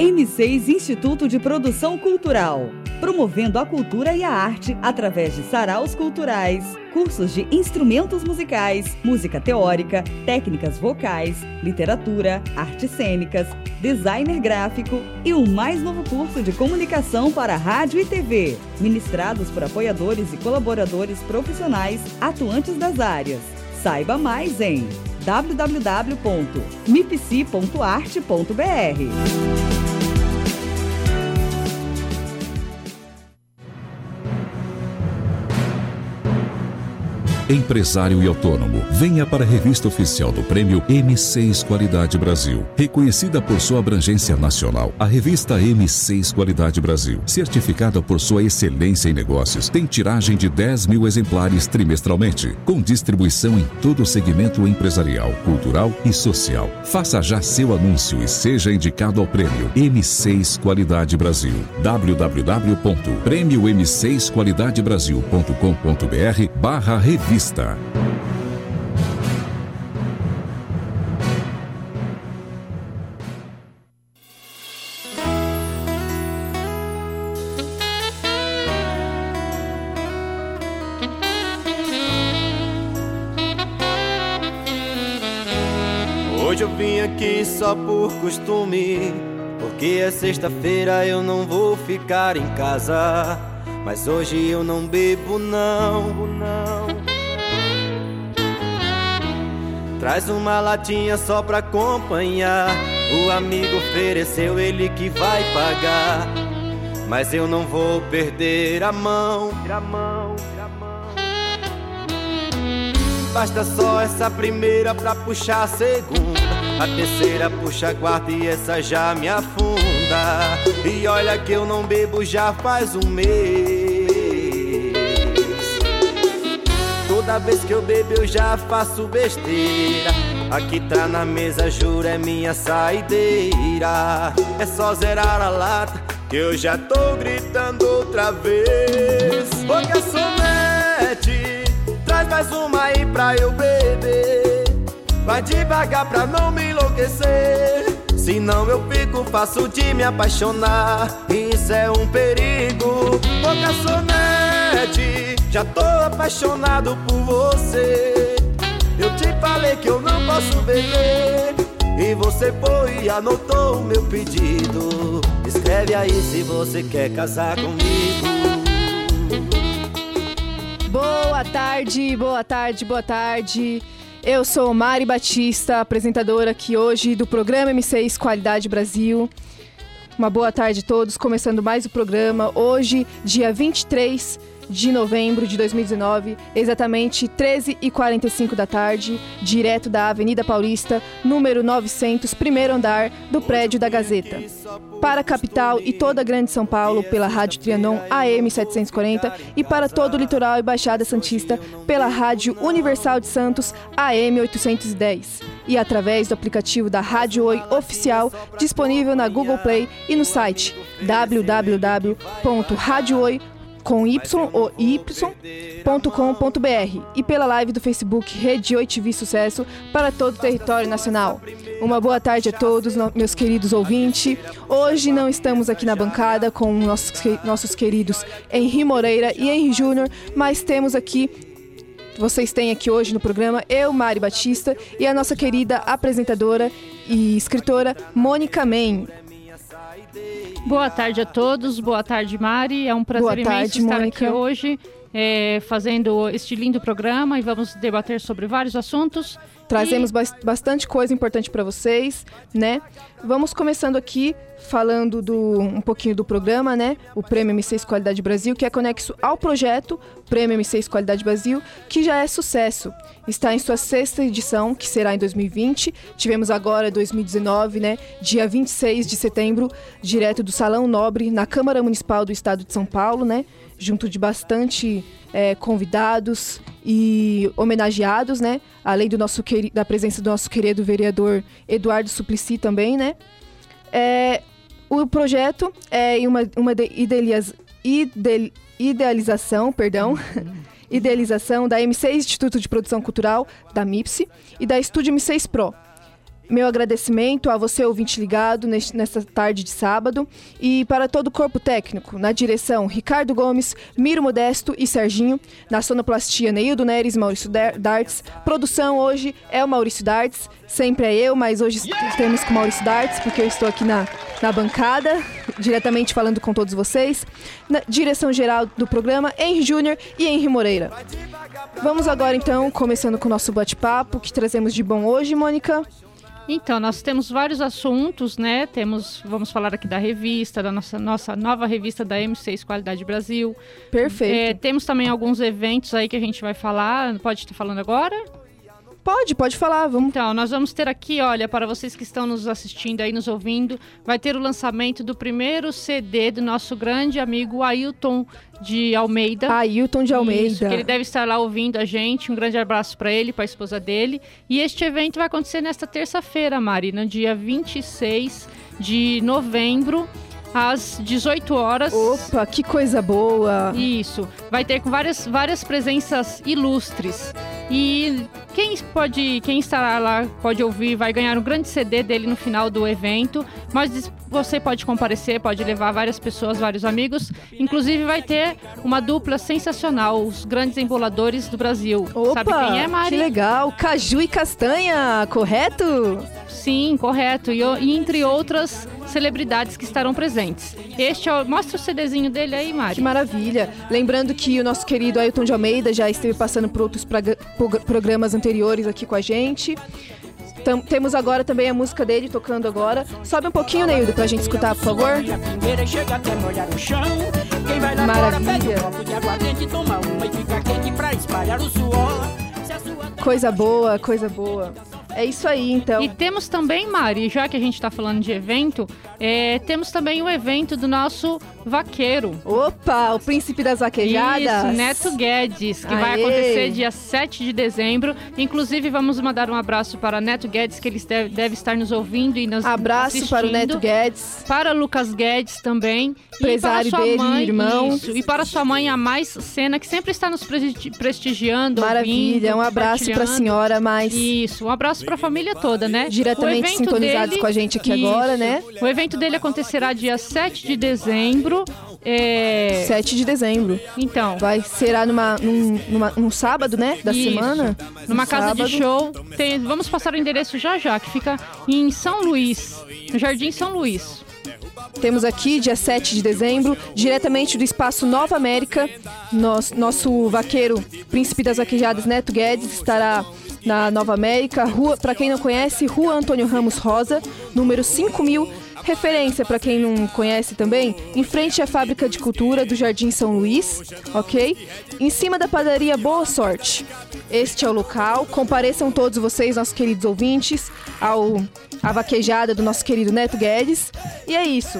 M6 Instituto de Produção Cultural, promovendo a cultura e a arte através de saraus culturais, cursos de instrumentos musicais, música teórica, técnicas vocais, literatura, artes cênicas, designer gráfico e o mais novo curso de comunicação para rádio e TV, ministrados por apoiadores e colaboradores profissionais atuantes das áreas. Saiba mais em www.mipc.arte.br. empresário e autônomo, venha para a revista oficial do Prêmio M6 Qualidade Brasil. Reconhecida por sua abrangência nacional, a revista M6 Qualidade Brasil, certificada por sua excelência em negócios, tem tiragem de 10 mil exemplares trimestralmente, com distribuição em todo o segmento empresarial, cultural e social. Faça já seu anúncio e seja indicado ao Prêmio M6 Qualidade Brasil. www.prêmiom6qualidadebrasil.com.br barra revista Vista. Hoje eu vim aqui só por costume. Porque é sexta-feira eu não vou ficar em casa. Mas hoje eu não bebo, não, não. Traz uma latinha só pra acompanhar. O amigo ofereceu, ele que vai pagar. Mas eu não vou perder a mão. Basta só essa primeira pra puxar a segunda. A terceira puxa a quarta e essa já me afunda. E olha que eu não bebo já faz um mês. Toda vez que eu bebo eu já faço besteira. Aqui tá na mesa, juro, é minha saideira. É só zerar a lata que eu já tô gritando outra vez. Ô garçonete, traz mais uma aí pra eu beber. Vai devagar pra não me enlouquecer. Senão eu fico fácil de me apaixonar. Isso é um perigo. Ô garçonete. Já tô apaixonado por você. Eu te falei que eu não posso beber. E você foi e anotou o meu pedido. Escreve aí se você quer casar comigo. Boa tarde, boa tarde, boa tarde. Eu sou Mari Batista, apresentadora aqui hoje do programa M6 Qualidade Brasil. Uma boa tarde a todos, começando mais o programa. Hoje, dia 23 de novembro de 2019, exatamente 13h45 da tarde, direto da Avenida Paulista, número 900, primeiro andar do prédio da Gazeta. Para a capital e toda a Grande São Paulo, pela Rádio Trianon AM 740 e para todo o litoral e Baixada Santista, pela Rádio Universal de Santos AM 810 e através do aplicativo da Rádio Oi Oficial, disponível na Google Play e no site www.radiooi.com com y ou y.com.br e pela live do Facebook Rede 8 TV Sucesso para todo o território nacional. Uma boa tarde a todos, meus queridos ouvintes. Hoje não estamos aqui na bancada com nossos, nossos queridos Henri Moreira e Henri Júnior, mas temos aqui vocês têm aqui hoje no programa eu, Mari Batista, e a nossa querida apresentadora e escritora Mônica Men. Boa tarde a todos, boa tarde Mari, é um prazer imenso estar Mônica. aqui hoje é, fazendo este lindo programa e vamos debater sobre vários assuntos. Trazemos e... bastante coisa importante para vocês, né? Vamos começando aqui falando do, um pouquinho do programa, né? O Prêmio M6 Qualidade Brasil, que é conexo ao projeto Prêmio M6 Qualidade Brasil, que já é sucesso. Está em sua sexta edição, que será em 2020. Tivemos agora 2019, né? Dia 26 de setembro, direto do Salão Nobre, na Câmara Municipal do Estado de São Paulo, né? Junto de bastante é, convidados e homenageados, né? Além do nosso da presença do nosso querido vereador Eduardo Suplicy também, né? É, o projeto é uma, uma idealiza, ide, idealização, perdão, idealização da M6 Instituto de Produção Cultural, da MIPSE, e da Estúdio M6 Pro. Meu agradecimento a você, ouvinte ligado, nesta tarde de sábado. E para todo o corpo técnico, na direção Ricardo Gomes, Miro Modesto e Serginho. Na sonoplastia, Neildo Neres Maurício Dartes. Produção hoje é o Maurício Dartes. Sempre é eu, mas hoje temos com o Maurício Dartes, porque eu estou aqui na, na bancada, diretamente falando com todos vocês. Na direção geral do programa, Henry Júnior e Henry Moreira. Vamos agora, então, começando com o nosso bate-papo, que trazemos de bom hoje, Mônica. Então, nós temos vários assuntos, né? Temos, vamos falar aqui da revista, da nossa, nossa nova revista da M6 Qualidade Brasil. Perfeito. É, temos também alguns eventos aí que a gente vai falar. Pode estar falando agora? Pode, pode falar, vamos. Então, nós vamos ter aqui, olha, para vocês que estão nos assistindo aí, nos ouvindo, vai ter o lançamento do primeiro CD do nosso grande amigo Ailton de Almeida. Ailton de Almeida. Isso, que ele deve estar lá ouvindo a gente. Um grande abraço para ele, para a esposa dele. E este evento vai acontecer nesta terça-feira, Mari, no dia 26 de novembro às 18 horas. Opa, que coisa boa! Isso. Vai ter com várias, várias presenças ilustres. E quem pode, quem estará lá pode ouvir, vai ganhar um grande CD dele no final do evento. Mas você pode comparecer, pode levar várias pessoas, vários amigos. Inclusive vai ter uma dupla sensacional, os grandes emboladores do Brasil. Opa, Sabe quem é, Mari? Que legal, Caju e Castanha, correto? Sim, correto. E, e, entre outras celebridades que estarão presentes. Este é o, mostra o CDzinho dele aí, Mari. Que maravilha. Lembrando que o nosso querido Ailton de Almeida já esteve passando por outros programas anteriores aqui com a gente. Tam, temos agora também a música dele tocando agora. Sobe um pouquinho, Neildo, pra gente escutar, por favor. Maravilha. Coisa boa, coisa boa. É isso aí, então. E temos também, Mari, já que a gente está falando de evento, é, temos também o evento do nosso vaqueiro. Opa, o príncipe das vaquejadas. Isso, Neto Guedes, que Aê. vai acontecer dia 7 de dezembro. Inclusive, vamos mandar um abraço para Neto Guedes, que ele deve, deve estar nos ouvindo e nos Abraço assistindo. para o Neto Guedes. Para Lucas Guedes também. Empresário dele, mãe, irmão. Isso, e para sua mãe, a Mais Cena, que sempre está nos prestigiando. Maravilha, ouvindo, um abraço para a senhora Mais. Isso, um abraço para a família toda, né? Diretamente sintonizados dele, com a gente aqui isso. agora, né? O evento dele acontecerá dia 7 de dezembro. É... 7 de dezembro. Então. Vai será numa, num, numa, num sábado, né? Da Isso. semana. Numa um casa sábado. de show. Tem, vamos passar o endereço já já, que fica em São Luís, no Jardim São Luís. Temos aqui, dia 7 de dezembro, diretamente do Espaço Nova América, nosso, nosso vaqueiro, príncipe das vaquejadas, Neto Guedes, estará na Nova América, rua, para quem não conhece, Rua Antônio Ramos Rosa, número 5000, referência para quem não conhece também, em frente à Fábrica de Cultura do Jardim São Luís, ok? Em cima da padaria Boa Sorte. Este é o local. Compareçam todos vocês, nossos queridos ouvintes, ao a vaquejada do nosso querido Neto Guedes. E é isso.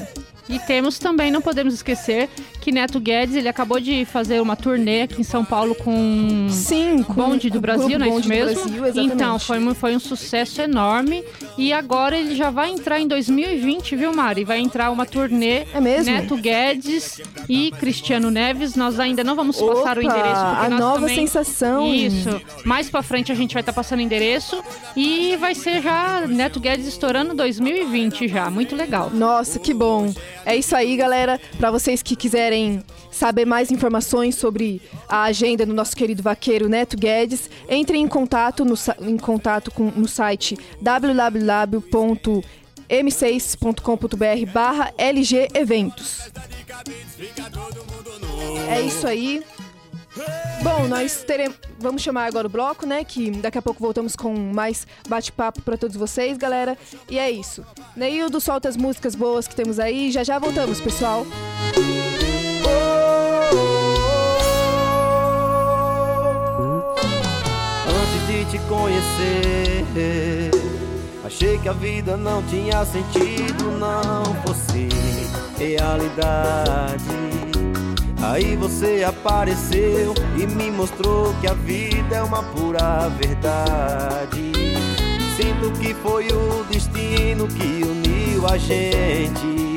E temos também, não podemos esquecer, que Neto Guedes ele acabou de fazer uma turnê aqui em São Paulo com Sim, com Bonde do Brasil, não é isso mesmo? Brasil, então, foi, foi um sucesso enorme. E agora ele já vai entrar em 2020, viu, Mari? Vai entrar uma turnê é mesmo? Neto Guedes e Cristiano Neves. Nós ainda não vamos passar Opa, o endereço. A nova também... sensação. Isso. Mais pra frente a gente vai estar tá passando o endereço. E vai ser já Neto Guedes estourando 2020 já. Muito legal. Nossa, que bom. É isso aí, galera. Para vocês que quiserem saber mais informações sobre a agenda do nosso querido vaqueiro Neto Guedes, entrem em contato no, em contato com, no site www.m6.com.br barra LG Eventos. É isso aí. Bom, nós teremos. Vamos chamar agora o bloco, né? Que daqui a pouco voltamos com mais bate-papo para todos vocês, galera. E é isso. Neildo, solta as músicas boas que temos aí. Já já voltamos, pessoal. Antes de te conhecer, achei que a vida não tinha sentido, não fosse realidade. Aí você apareceu e me mostrou que a vida é uma pura verdade. Sinto que foi o destino que uniu a gente.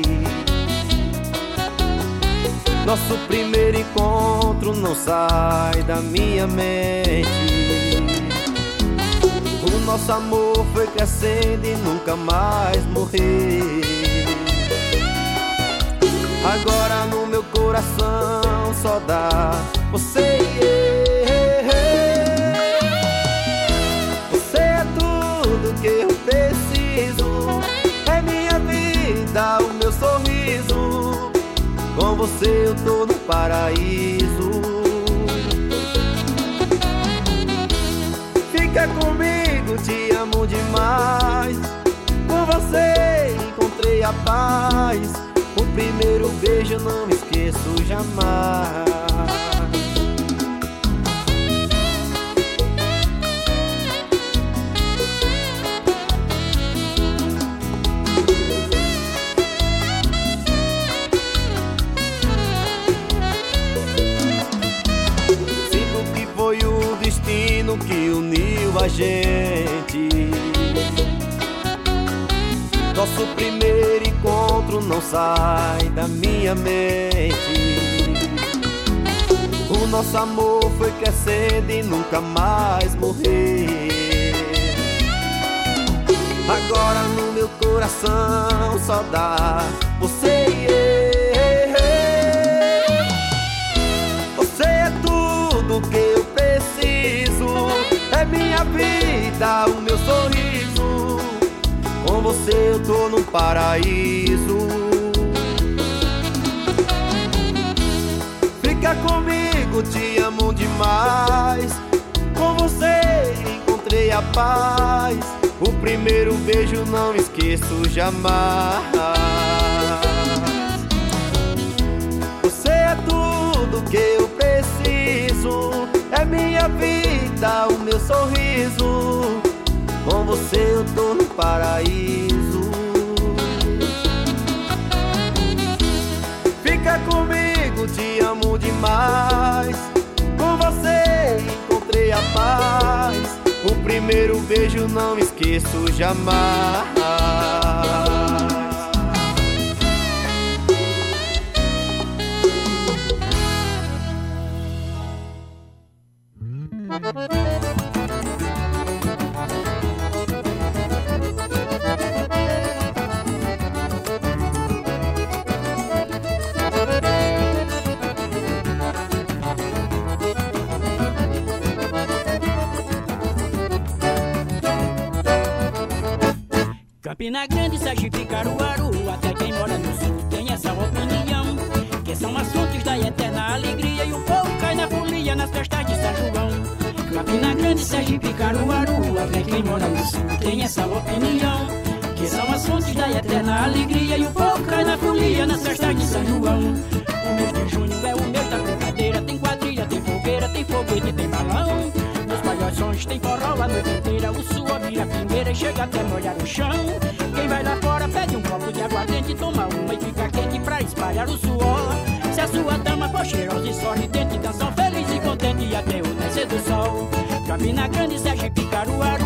Nosso primeiro encontro não sai da minha mente. O nosso amor foi crescendo e nunca mais morreu. Agora no meu coração só dá você e eu. Você eu tô no paraíso. Fica comigo, te amo demais. Com você encontrei a paz. O primeiro beijo não esqueço jamais. Gente. Nosso primeiro encontro não sai da minha mente. O nosso amor foi crescendo e nunca mais morreu. Agora no meu coração só dá o meu sorriso. Com você eu tô no paraíso. Fica comigo, te amo demais. Com você encontrei a paz. O primeiro beijo não esqueço jamais. Você é tudo que eu preciso. É minha vida, o meu sorriso. Com você eu tô no paraíso. Fica comigo, te amo demais. Com você encontrei a paz. O primeiro beijo não esqueço jamais. Campina Grande, Sergipe, Caruaru, até quem mora no sul tem essa opinião. Que são as fontes da eterna alegria e o povo cai na folia nas festas de São João. Campina Grande, Sergipe, Caruaru, até quem mora no sul tem essa opinião. Que são as fontes da eterna alegria e o povo cai na folia nas festas de São João. O mês de junho é o mês da brincadeira, tem quadrilha, tem fogueira, tem foguete, tem balão. Tem forró a noite inteira, o suor vira pingueira e chega até molhar o chão. Quem vai lá fora pede um copo de aguardente, toma uma e fica quente pra espalhar o suor. Se a sua dama for cheirosa e sorridente, dançam feliz e contente até o nascer do sol. Campina Grande, Sergipe, Caruaru,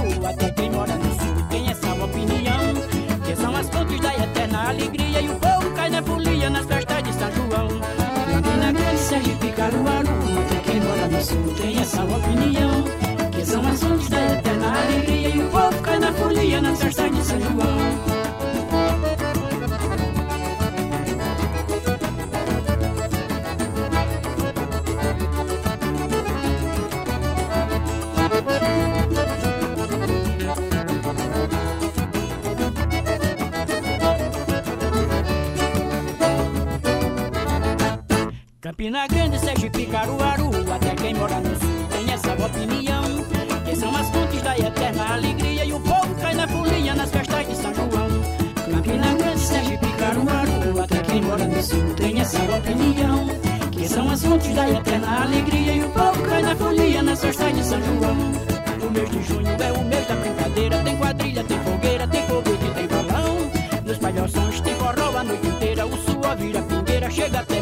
Campina Grande, Sergipe, Caruaru, até quem mora no sul tem essa opinião. Que são as fontes da eterna alegria e o povo cai na folia nas festas de São João. Campina Grande, Sergipe, Caruaru, até quem mora no sul tem essa opinião. Que são as fontes da eterna alegria e o povo cai na folia nas festas de São João. O mês de junho é o mês da brincadeira, tem quadrilha, tem fogueira, tem foguete, tem balão. Nos palhações tem forró a noite inteira, o suor vira pingueira, chega até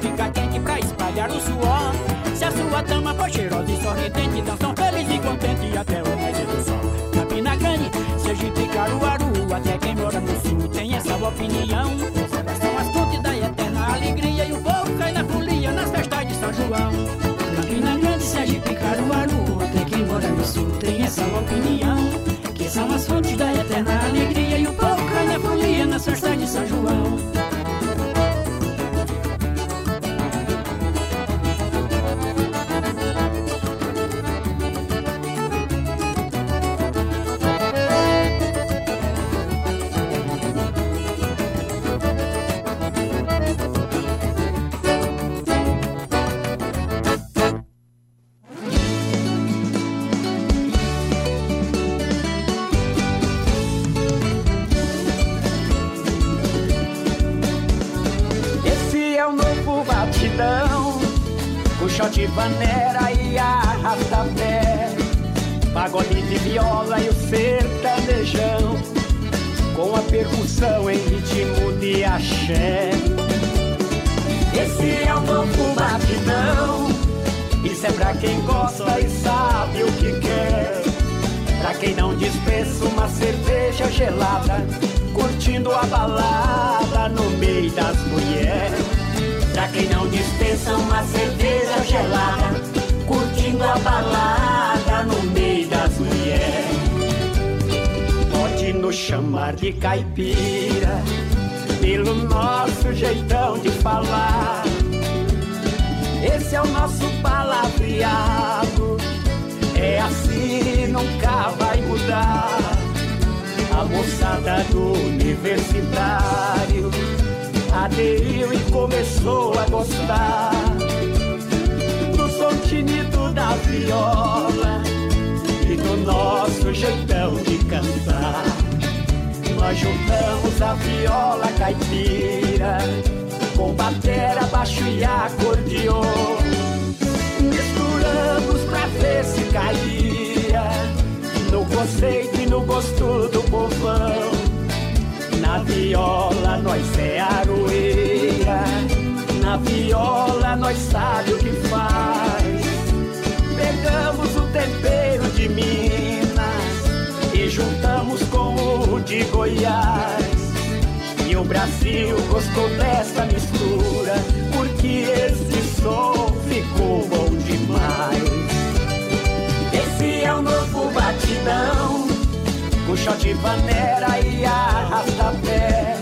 fica quente pra espalhar o suor. Se a sua dama for cheirosa e sorridente, dançam feliz e contente até o nascer do sol. Campina Grande, Sergipe, Caruaru, até quem mora no sul tem essa opinião. São as fontes da eterna alegria e o povo cai na folia nas festas de São João. Curtindo a balada no meio das mulheres. Pra quem não dispensa uma cerveja gelada, curtindo a balada no meio das mulheres. Pode nos chamar de caipira, pelo nosso jeitão de falar. Esse é o nosso palavreado, é assim, nunca vai mudar. A moçada do universitário aderiu e começou a gostar do som tinido da viola e do nosso jeitão de cantar. Nós juntamos a viola caipira com batera, baixo e acordeon. Misturamos pra ver se caía no conceito no gosto do povão. Na viola nós é aroeira, na viola nós sabe o que faz. Pegamos o tempero de Minas e juntamos com o de Goiás. E o Brasil gostou dessa mistura, porque esse som ficou bom com shot vanera e arrasta-pé.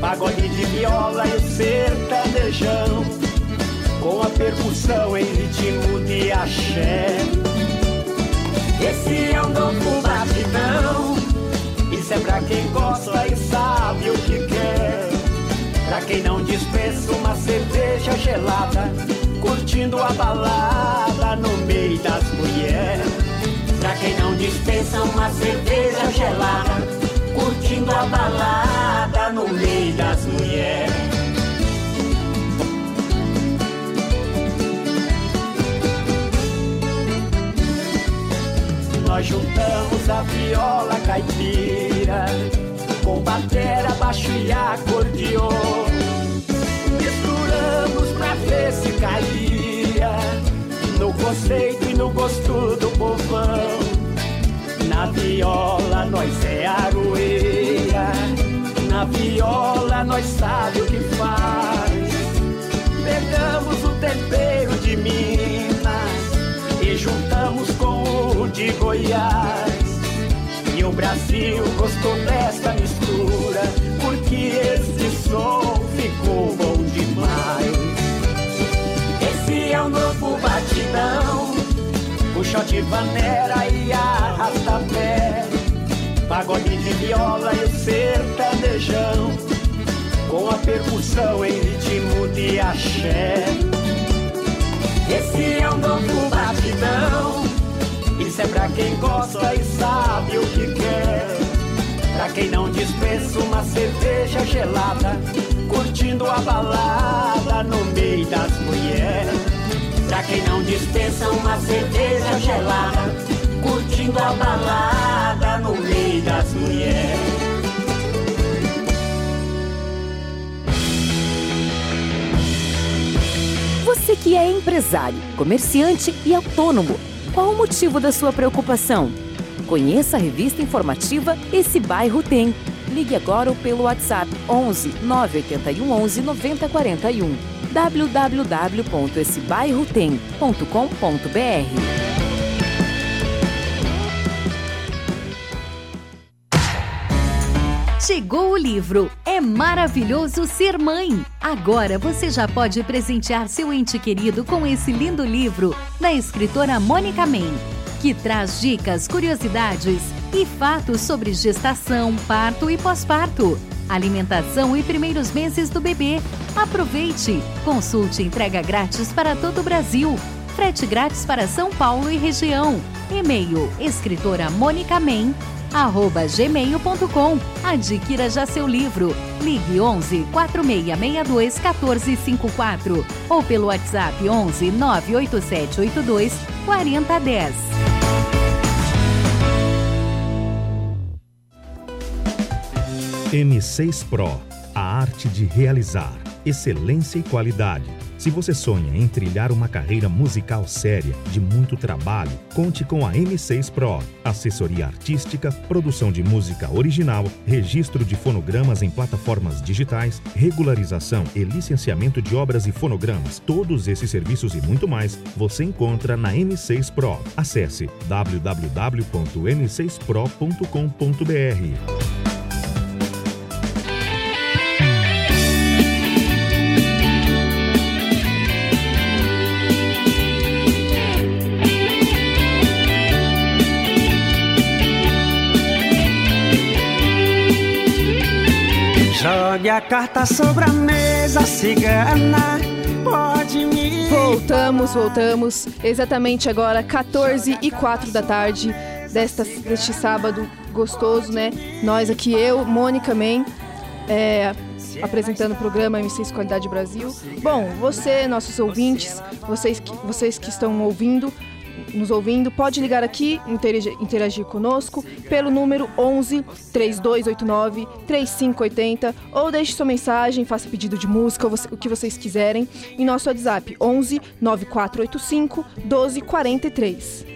Pagode de viola e sertanejão, com a percussão em ritmo de axé. Esse é o novo batidão, isso é pra quem gosta e sabe o que quer. Pra quem não dispensa uma cerveja gelada, curtindo a balada no meio das mulheres. Quem não dispensa uma cerveja gelada, curtindo a balada no meio das mulheres. Nós juntamos a viola caipira com batera, baixo e acordeon. Misturamos pra ver se caía no conceito e no gosto do povão. Na viola nós é aroeira, na viola nós sabe o que faz. Pegamos o tempero de Minas e juntamos com o de Goiás. E o Brasil gostou dessa mistura, porque esse som shot vanera e arrasta-pé. Pagode de viola e o sertanejão, com a percussão em ritmo de axé. Esse é o novo batidão, isso é pra quem gosta e sabe o que quer. Pra quem não dispensa uma cerveja gelada, curtindo a balada no meio das mulheres. Pra quem não dispensa uma cerveja gelada, curtindo a balada no meio das mulheres. Você que é empresário, comerciante e autônomo, qual o motivo da sua preocupação? Conheça a revista informativa Esse Bairro Tem. Ligue agora ou pelo WhatsApp 11 981 11 9041 www.essebairrotem.com.br. Chegou o livro É Maravilhoso Ser Mãe. Agora você já pode presentear seu ente querido com esse lindo livro da escritora Mônica Men, que traz dicas, curiosidades e fatos sobre gestação, parto e pós-parto alimentação e primeiros meses do bebê. Aproveite! Consulte entrega grátis para todo o Brasil. Frete grátis para São Paulo e região. E-mail escritora Mônica Men arroba gmail.com. Adquira já seu livro. Ligue 11 4662 1454 ou pelo WhatsApp 11 98782 4010. M6 Pro, a arte de realizar, excelência e qualidade se você sonha em trilhar uma carreira musical séria, de muito trabalho, conte com a M6 Pro. Assessoria artística, produção de música original, registro de fonogramas em plataformas digitais, regularização e licenciamento de obras e fonogramas. Todos esses serviços e muito mais você encontra na M6 Pro. Acesse www.m6pro.com.br. Jogue a carta sobre a mesa, cigana. Pode me. Voltamos, voltamos. Exatamente agora, 14 e 4 da tarde desta, deste sábado gostoso, né? Nós aqui, eu, Mônica Men, é, apresentando o programa M6 Qualidade Brasil. Bom, você, nossos ouvintes, vocês que, vocês que estão ouvindo, nos ouvindo, pode ligar aqui, interagir, interagir conosco pelo número 11 3289 3580 ou deixe sua mensagem, faça pedido de música, o que vocês quiserem, em nosso WhatsApp 11 9485 1243.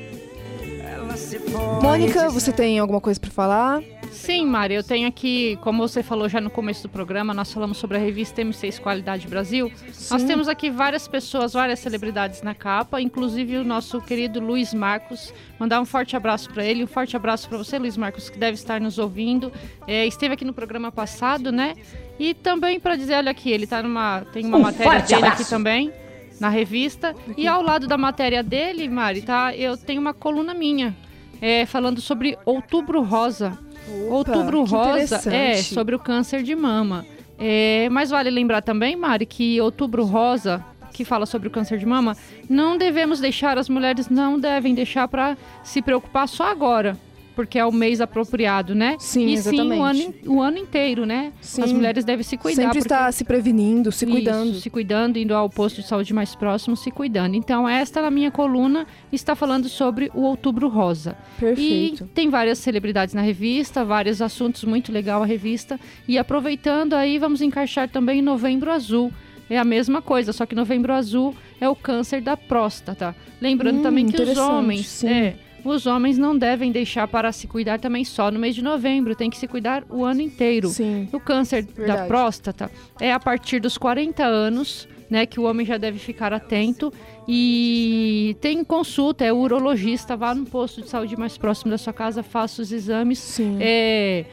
Mônica, você tem alguma coisa para falar? Sim, Mari, eu tenho aqui, como você falou já no começo do programa, nós falamos sobre a revista M6 Qualidade Brasil. Sim. Nós temos aqui várias pessoas, várias celebridades na capa, inclusive o nosso querido Luiz Marcos. Mandar um forte abraço para ele, um forte abraço para você, Luiz Marcos, que deve estar nos ouvindo. É, esteve aqui no programa passado, né? E também para dizer, olha aqui, ele tá numa. Tem uma um matéria dele abraço. aqui também na revista. E ao lado da matéria dele, Mari, tá? Eu tenho uma coluna minha é, falando sobre Outubro Rosa. Opa, Outubro Rosa é sobre o câncer de mama. É, mas vale lembrar também, Mari, que Outubro Rosa, que fala sobre o câncer de mama, não devemos deixar, as mulheres não devem deixar para se preocupar só agora porque é o mês apropriado, né? Sim, e exatamente. sim o ano, o ano inteiro, né? Sim. As mulheres devem se cuidar. Sempre porque... estar se prevenindo, se cuidando. Isso, se cuidando, indo ao posto de saúde mais próximo, se cuidando. Então, esta na minha coluna está falando sobre o Outubro Rosa. Perfeito. E tem várias celebridades na revista, vários assuntos muito legal a revista. E aproveitando aí, vamos encaixar também Novembro Azul. É a mesma coisa, só que Novembro Azul é o câncer da próstata. Lembrando hum, também que os homens, é, os homens não devem deixar para se cuidar também só no mês de novembro, tem que se cuidar o ano inteiro. Sim. O câncer Verdade. da próstata é a partir dos 40 anos, né, que o homem já deve ficar atento e tem consulta, é urologista, vá no posto de saúde mais próximo da sua casa, faça os exames. Sim. É,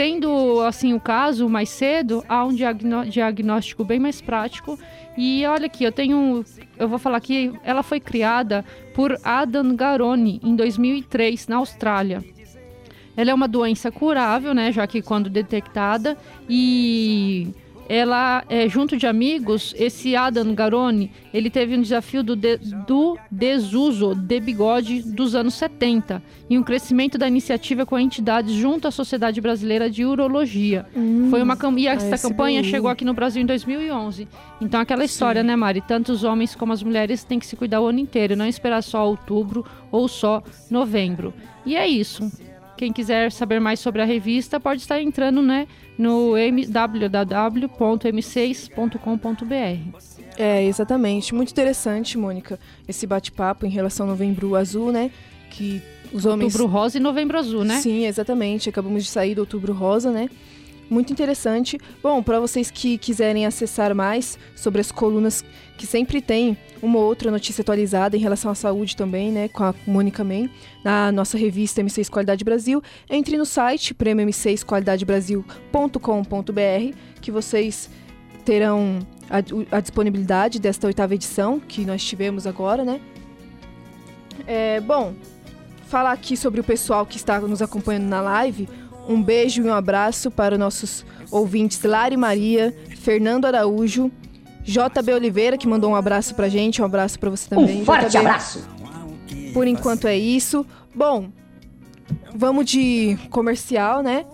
tendo assim o caso mais cedo, há um diagnóstico bem mais prático. E olha aqui, eu tenho eu vou falar que ela foi criada por Adam Garoni em 2003 na Austrália. Ela é uma doença curável, né, já que quando detectada e ela, é, junto de amigos, esse Adam Garoni, ele teve um desafio do, de, do desuso de bigode dos anos 70 e um crescimento da iniciativa com a entidade junto à Sociedade Brasileira de Urologia. Hum, Foi uma e essa campanha chegou aqui no Brasil em 2011. Então aquela história, Sim. né, Mari? Tanto os homens como as mulheres têm que se cuidar o ano inteiro, não esperar só outubro ou só novembro. E é isso. Quem quiser saber mais sobre a revista pode estar entrando né, no www.m6.com.br. É, exatamente. Muito interessante, Mônica, esse bate-papo em relação ao Novembro Azul, né? Que os homens... Outubro Rosa e Novembro Azul, né? Sim, exatamente. Acabamos de sair do Outubro Rosa, né? Muito interessante. Bom, para vocês que quiserem acessar mais sobre as colunas que sempre tem uma ou outra notícia atualizada em relação à saúde também, né, com a Mônica Man, na nossa revista M6 Qualidade Brasil, entre no site prêmio m6qualidadebrasil.com.br, que vocês terão a, a, disponibilidade desta oitava edição que nós tivemos agora, né? É, bom, falar aqui sobre o pessoal que está nos acompanhando na live. Um beijo e um abraço para os nossos ouvintes Lari Maria, Fernando Araújo, JB Oliveira, que mandou um abraço pra gente, um abraço para você também. Um forte JB. abraço! Por enquanto é isso. Bom, vamos de comercial, né?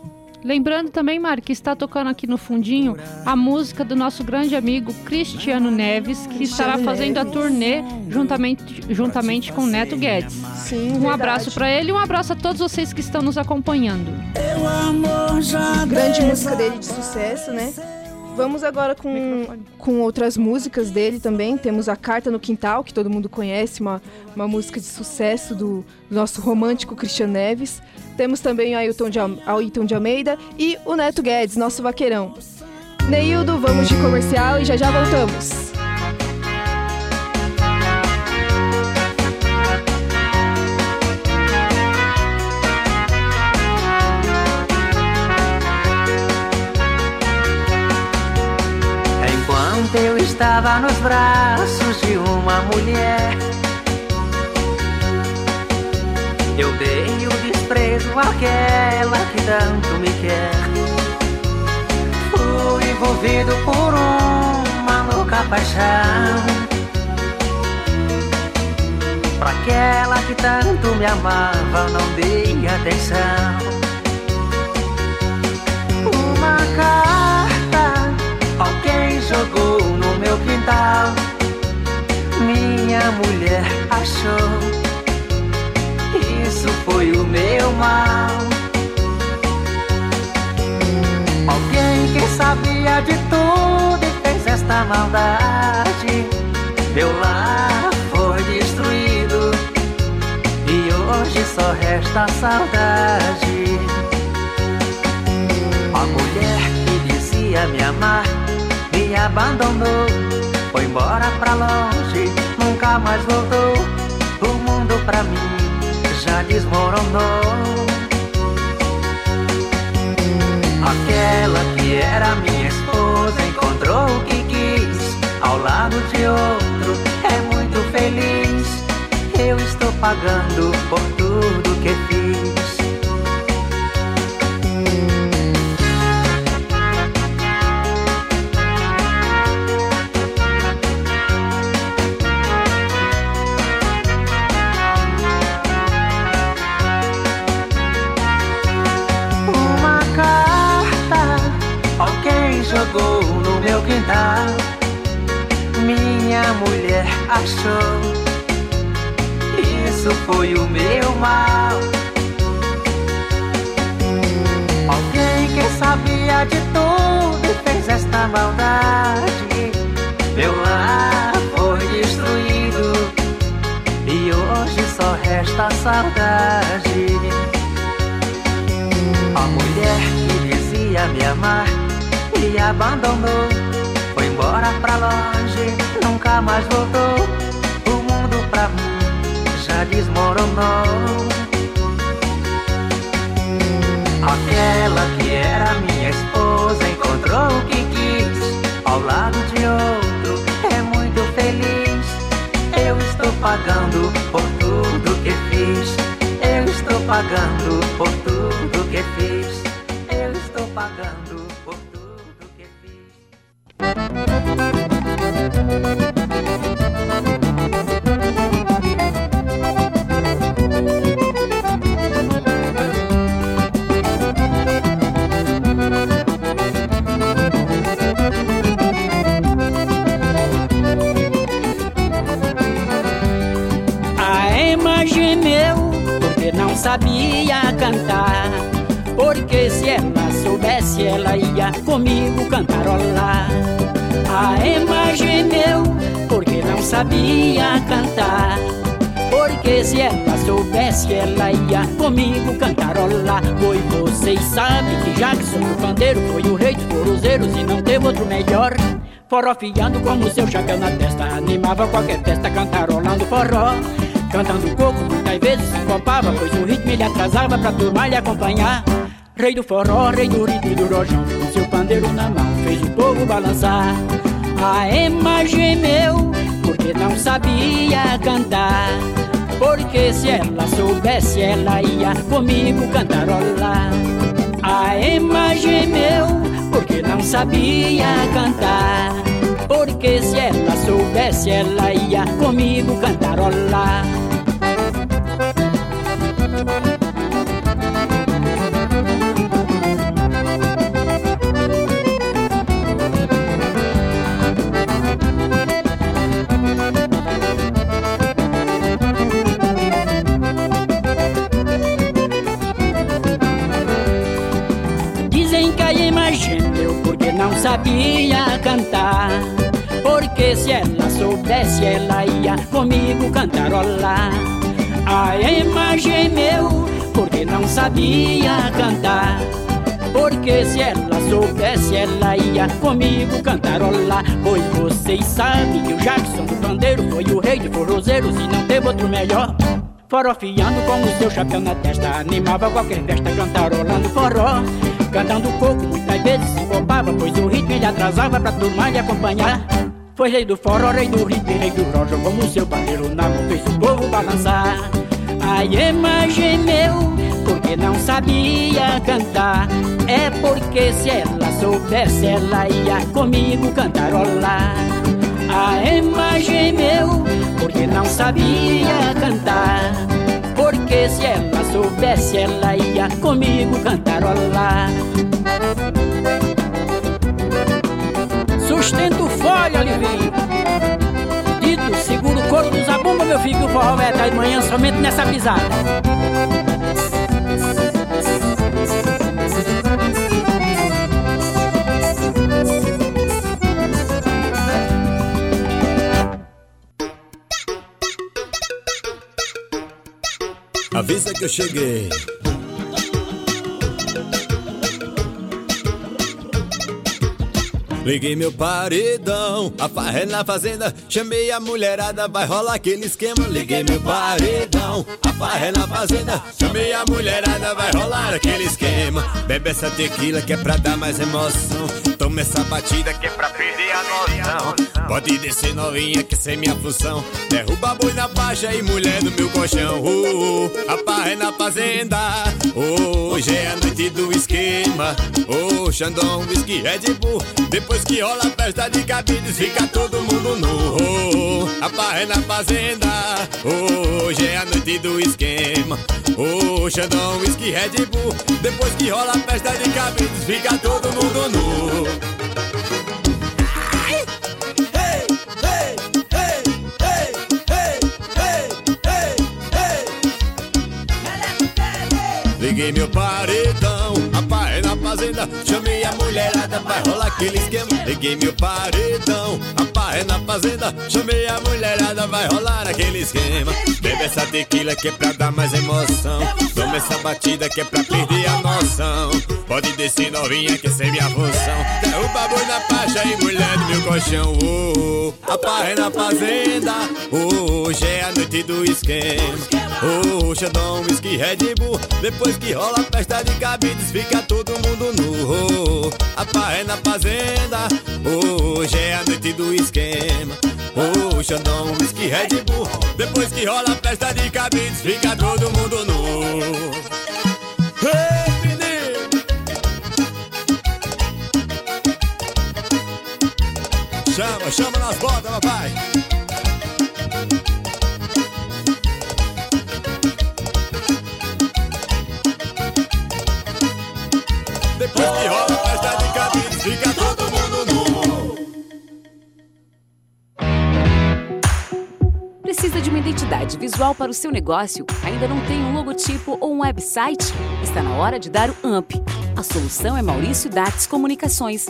Lembrando também, Mari, que está tocando aqui no fundinho a música do nosso grande amigo Cristiano Neves, que estará fazendo a turnê juntamente, juntamente com Neto Guedes. Sim, um verdade. abraço para ele e um abraço a todos vocês que estão nos acompanhando. Grande música dele de sucesso, né? Vamos agora com, com outras músicas dele também. Temos a Carta no Quintal, que todo mundo conhece, uma, uma música de sucesso do, do nosso romântico Christian Neves. Temos também o Ailton de, Ailton de Almeida e o Neto Guedes, nosso vaqueirão. Neildo, vamos de comercial e já já voltamos. Estava nos braços de uma mulher. Eu dei o desprezo àquela que tanto me quer. Fui envolvido por uma louca paixão. Pra aquela que tanto me amava, não dei atenção. Minha mulher achou isso foi o meu mal. Alguém que sabia de tudo e fez esta maldade. Meu lar foi destruído e hoje só resta saudade. A mulher que dizia me amar me abandonou, foi embora pra longe, nunca mais voltou. O mundo pra mim já desmoronou. Aquela que era minha esposa encontrou o que quis ao lado de outro. É muito feliz. Eu estou pagando por tudo Minha mulher achou, isso foi o meu mal. Alguém que sabia de tudo e fez esta maldade. Meu lar foi destruído e hoje só resta saudade. A mulher que dizia me amar me abandonou. Foi embora pra longe, nunca mais voltou. O mundo pra mim já desmoronou. Aquela que era minha esposa encontrou o que quis ao lado de outro. É muito feliz. Eu estou pagando por tudo que fiz. Eu estou pagando por tudo que fiz. Eu estou pagando sabia cantar. Porque se ela soubesse, ela ia comigo cantarolar. A Emma gemeu porque não sabia cantar. Porque se ela soubesse, ela ia comigo cantarolar. Pois vocês sabem que Jackson, o pandeiro, foi o rei dos coruzeiros e não teve outro melhor. Forrofiando como seu chapéu na testa, animava qualquer festa, cantarolando forró. Cantando coco, muitas vezes se copava, pois o ritmo ele atrasava pra turma lhe acompanhar. Rei do forró, rei do ritmo e do rojão, com seu pandeiro na mão, fez o povo balançar. A Ema gemeu, porque não sabia cantar. Porque se ela soubesse, ela ia comigo cantarolar. A Ema gemeu, porque não sabia cantar. Porque se ela soubesse, ela ia comigo cantarolar. Sabia cantar. Porque se ela soubesse, ela ia comigo cantarolar. A Ema gemeu porque não sabia cantar. Porque se ela soubesse, ela ia comigo cantarolar. Pois vocês sabem que o Jackson do pandeiro foi o rei de forrozeiros e não teve outro melhor. Forofiando com o seu chapéu na testa, animava qualquer festa, cantarolando forró. Cantando coco, muitas vezes se roubava, pois o ritmo ele atrasava pra turma lhe acompanhar. Foi rei do forró, rei do ritmo rei do rojo, como o seu pandeiro na mão fez o povo balançar. A Ema gemeu, porque não sabia cantar. É porque se ela soubesse, ela ia comigo cantarolar. A Ema gemeu, porque não sabia cantar. Porque se ela soubesse, ela ia comigo cantarolar. Sustento folha, Olivinho. Dito, seguro o couro dos abumba, meu filho, que o forró vai até amanhã somente nessa pisada. Avisa que eu cheguei. Liguei meu paredão, a farra é na fazenda. Chamei a mulherada, vai rolar aquele esquema. Liguei meu paredão, a farra é na fazenda. Chamei a mulherada, vai rolar aquele esquema. Bebe essa tequila que é pra dar mais emoção. Toma essa batida que é pra perder a noção. Pode descer novinha que essa é minha função. Derruba boi na faixa e mulher no meu colchão. Uh, a farra é na fazenda. Hoje é a noite do esquema. Oh, Xandão, whisky, Red Bull. Depois que rola a festa de cabides, fica todo mundo nu. Oh, a farra é na fazenda. Oh, hoje é a noite do esquema. Oh, Xandão, whisky, Red Bull. Depois que rola a festa de cabides, fica todo mundo nu. Liguei meu paredão, é fazenda. Chamei a mulherada, vai rolar aquele esquema. Liguei meu paredão, a pá é na fazenda. Chamei a mulherada, vai rolar aquele esquema. Bebe essa tequila que é pra dar mais emoção. Toma essa batida que é pra perder a noção. Pode descer novinha que essa é minha função. Derruba boi na faixa e mulher do meu colchão. Oh, oh, a pá é na fazenda. Oh, hoje é a noite do esquema. Oh, Xandão, whisky, Red Bull. Depois que rola a festa de cabides, fica todo mundo nu. Oh, a é na fazenda. Hoje é a noite do esquema. Oh, Xandão, whisky, Red Bull. Depois que rola a festa de cabides, fica todo mundo nu. Chama, chama nas botas, papai. Depois que rola a festa de fica todo mundo nu. Precisa de uma identidade visual para o seu negócio? Ainda não tem um logotipo ou um website? Está na hora de dar o UMP. A solução é Maurício Dates Comunicações.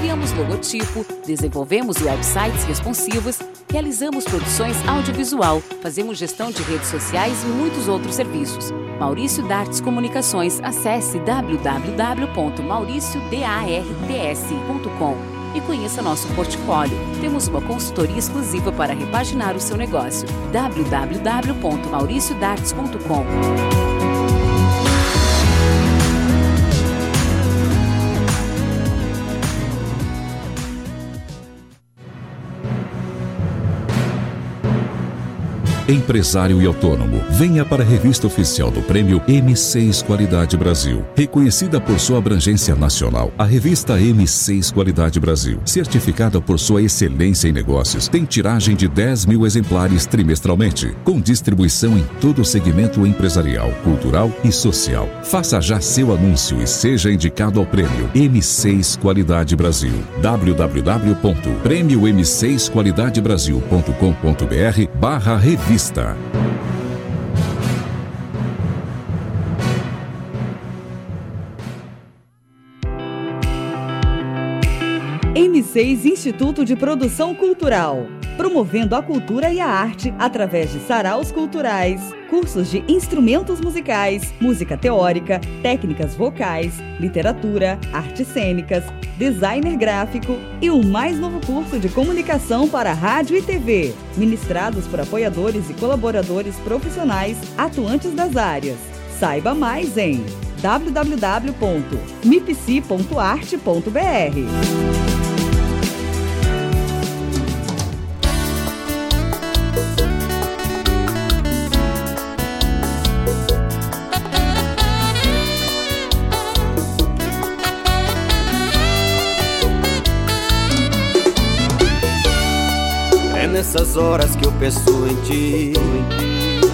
Criamos logotipo, desenvolvemos websites responsivos, realizamos produções audiovisual, fazemos gestão de redes sociais e muitos outros serviços. Maurício Dartes Comunicações. Acesse www.mauriciodarts.com e conheça nosso portfólio. Temos uma consultoria exclusiva para repaginar o seu negócio. www.mauriciodartes.com empresário e autônomo, venha para a revista oficial do Prêmio M6 Qualidade Brasil. Reconhecida por sua abrangência nacional, a revista M6 Qualidade Brasil, certificada por sua excelência em negócios, tem tiragem de 10 mil exemplares trimestralmente, com distribuição em todo o segmento empresarial, cultural e social. Faça já seu anúncio e seja indicado ao Prêmio M6 Qualidade Brasil. www.prêmio-m6qualidadebrasil.com.br barra revista Revista. M6 Instituto de Produção Cultural promovendo a cultura e a arte através de saraus culturais, cursos de instrumentos musicais, música teórica, técnicas vocais, literatura, artes cênicas, designer gráfico e o mais novo curso de comunicação para rádio e TV, ministrados por apoiadores e colaboradores profissionais atuantes das áreas. Saiba mais em www.mipc.arte.br. horas que eu penso em ti.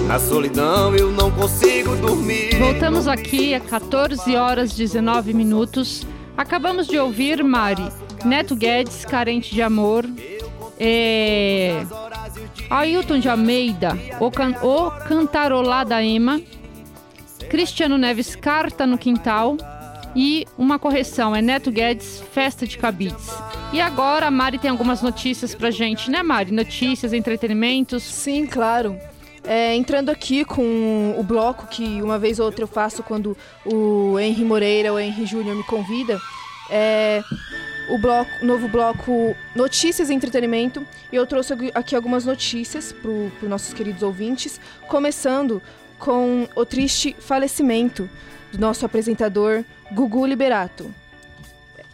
Na solidão eu não consigo dormir. Voltamos aqui a 14 horas 19 minutos. Acabamos de ouvir Mari, Neto Guedes, Carente de Amor, é... Ailton de Almeida, o, can... o Cantarolá da Ema, Cristiano Neves, Carta no Quintal e uma correção, é Neto Guedes, Festa de Cabides. E agora a Mari tem algumas notícias pra gente, né, Mari? Notícias, entretenimentos. Sim, claro. É, entrando aqui com o bloco que uma vez ou outra eu faço quando o Henry Moreira ou o Henry Júnior me convida, é o bloco, novo bloco Notícias e Entretenimento. E eu trouxe aqui algumas notícias para os nossos queridos ouvintes, começando com o triste falecimento do nosso apresentador Gugu Liberato.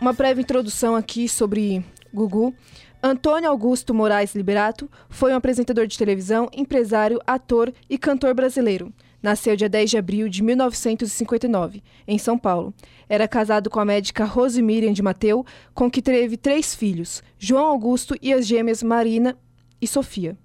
Uma breve introdução aqui sobre Gugu. Antônio Augusto Moraes Liberato foi um apresentador de televisão, empresário, ator e cantor brasileiro. Nasceu dia 10 de abril de 1959, em São Paulo. Era casado com a médica Rose Miriam de Mateu, com que teve três filhos, João Augusto e as gêmeas Marina e Sofia.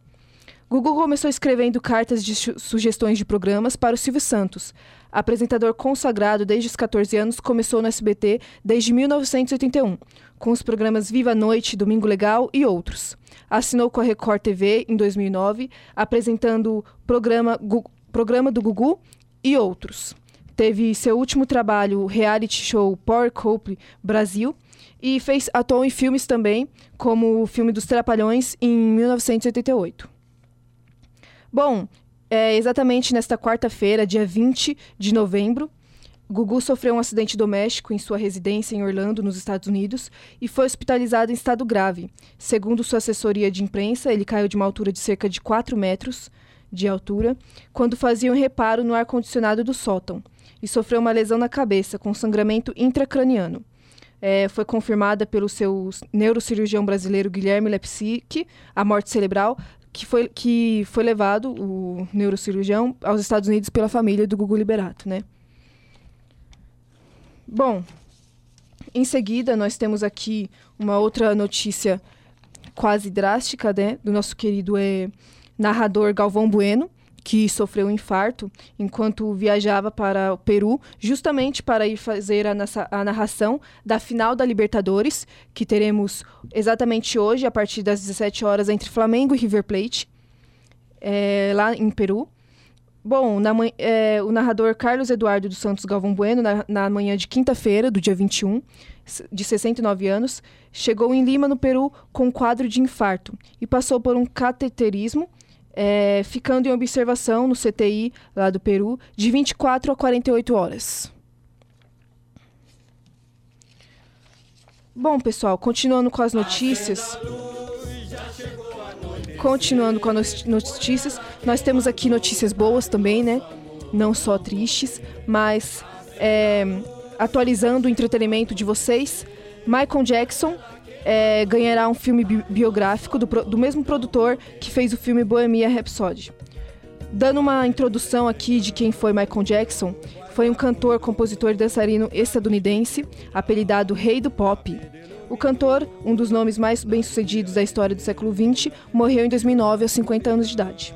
Gugu começou escrevendo cartas de sugestões de programas para o Silvio Santos, apresentador consagrado desde os 14 anos, começou no SBT desde 1981, com os programas Viva a Noite, Domingo Legal e outros. Assinou com a Record TV em 2009, apresentando o programa, programa do Gugu e outros. Teve seu último trabalho, reality show Power Couple Brasil, e fez atuou em filmes também, como o filme dos Trapalhões em 1988. Bom, é, exatamente nesta quarta-feira, dia 20 de novembro, Gugu sofreu um acidente doméstico em sua residência em Orlando, nos Estados Unidos, e foi hospitalizado em estado grave. Segundo sua assessoria de imprensa, ele caiu de uma altura de cerca de 4 metros de altura quando fazia um reparo no ar-condicionado do sótão e sofreu uma lesão na cabeça, com sangramento intracraniano. É, foi confirmada pelo seu neurocirurgião brasileiro Guilherme Lepsic, a morte cerebral, que foi, que foi levado, o neurocirurgião, aos Estados Unidos pela família do Gugu Liberato, né? Bom, em seguida nós temos aqui uma outra notícia quase drástica, né, do nosso querido é, narrador Galvão Bueno, que sofreu um infarto enquanto viajava para o Peru, justamente para ir fazer a, a, narração da final da Libertadores, que teremos exatamente hoje, a partir das 17 horas, entre Flamengo e River Plate, é, lá em Peru. Bom, na é, o narrador Carlos Eduardo dos Santos Galvão Bueno, na, na manhã de quinta-feira, do dia 21, s- de 69 anos, chegou em Lima, no Peru, com um quadro de infarto e passou por um cateterismo, é, ficando em observação no CTI lá do Peru de 24 a 48 horas. Bom, pessoal, continuando com as notícias. Continuando com as notícias, nós temos aqui notícias boas também, né? Não só tristes, mas é, atualizando o entretenimento de vocês. Michael Jackson é, ganhará um filme bi- biográfico do, do mesmo produtor que fez o filme Bohemia Rhapsody. Dando uma introdução aqui de quem foi Michael Jackson, foi um cantor, compositor e dançarino estadunidense, apelidado Rei do Pop. O cantor, um dos nomes mais bem-sucedidos da história do século XX, morreu em 2009 aos 50 anos de idade.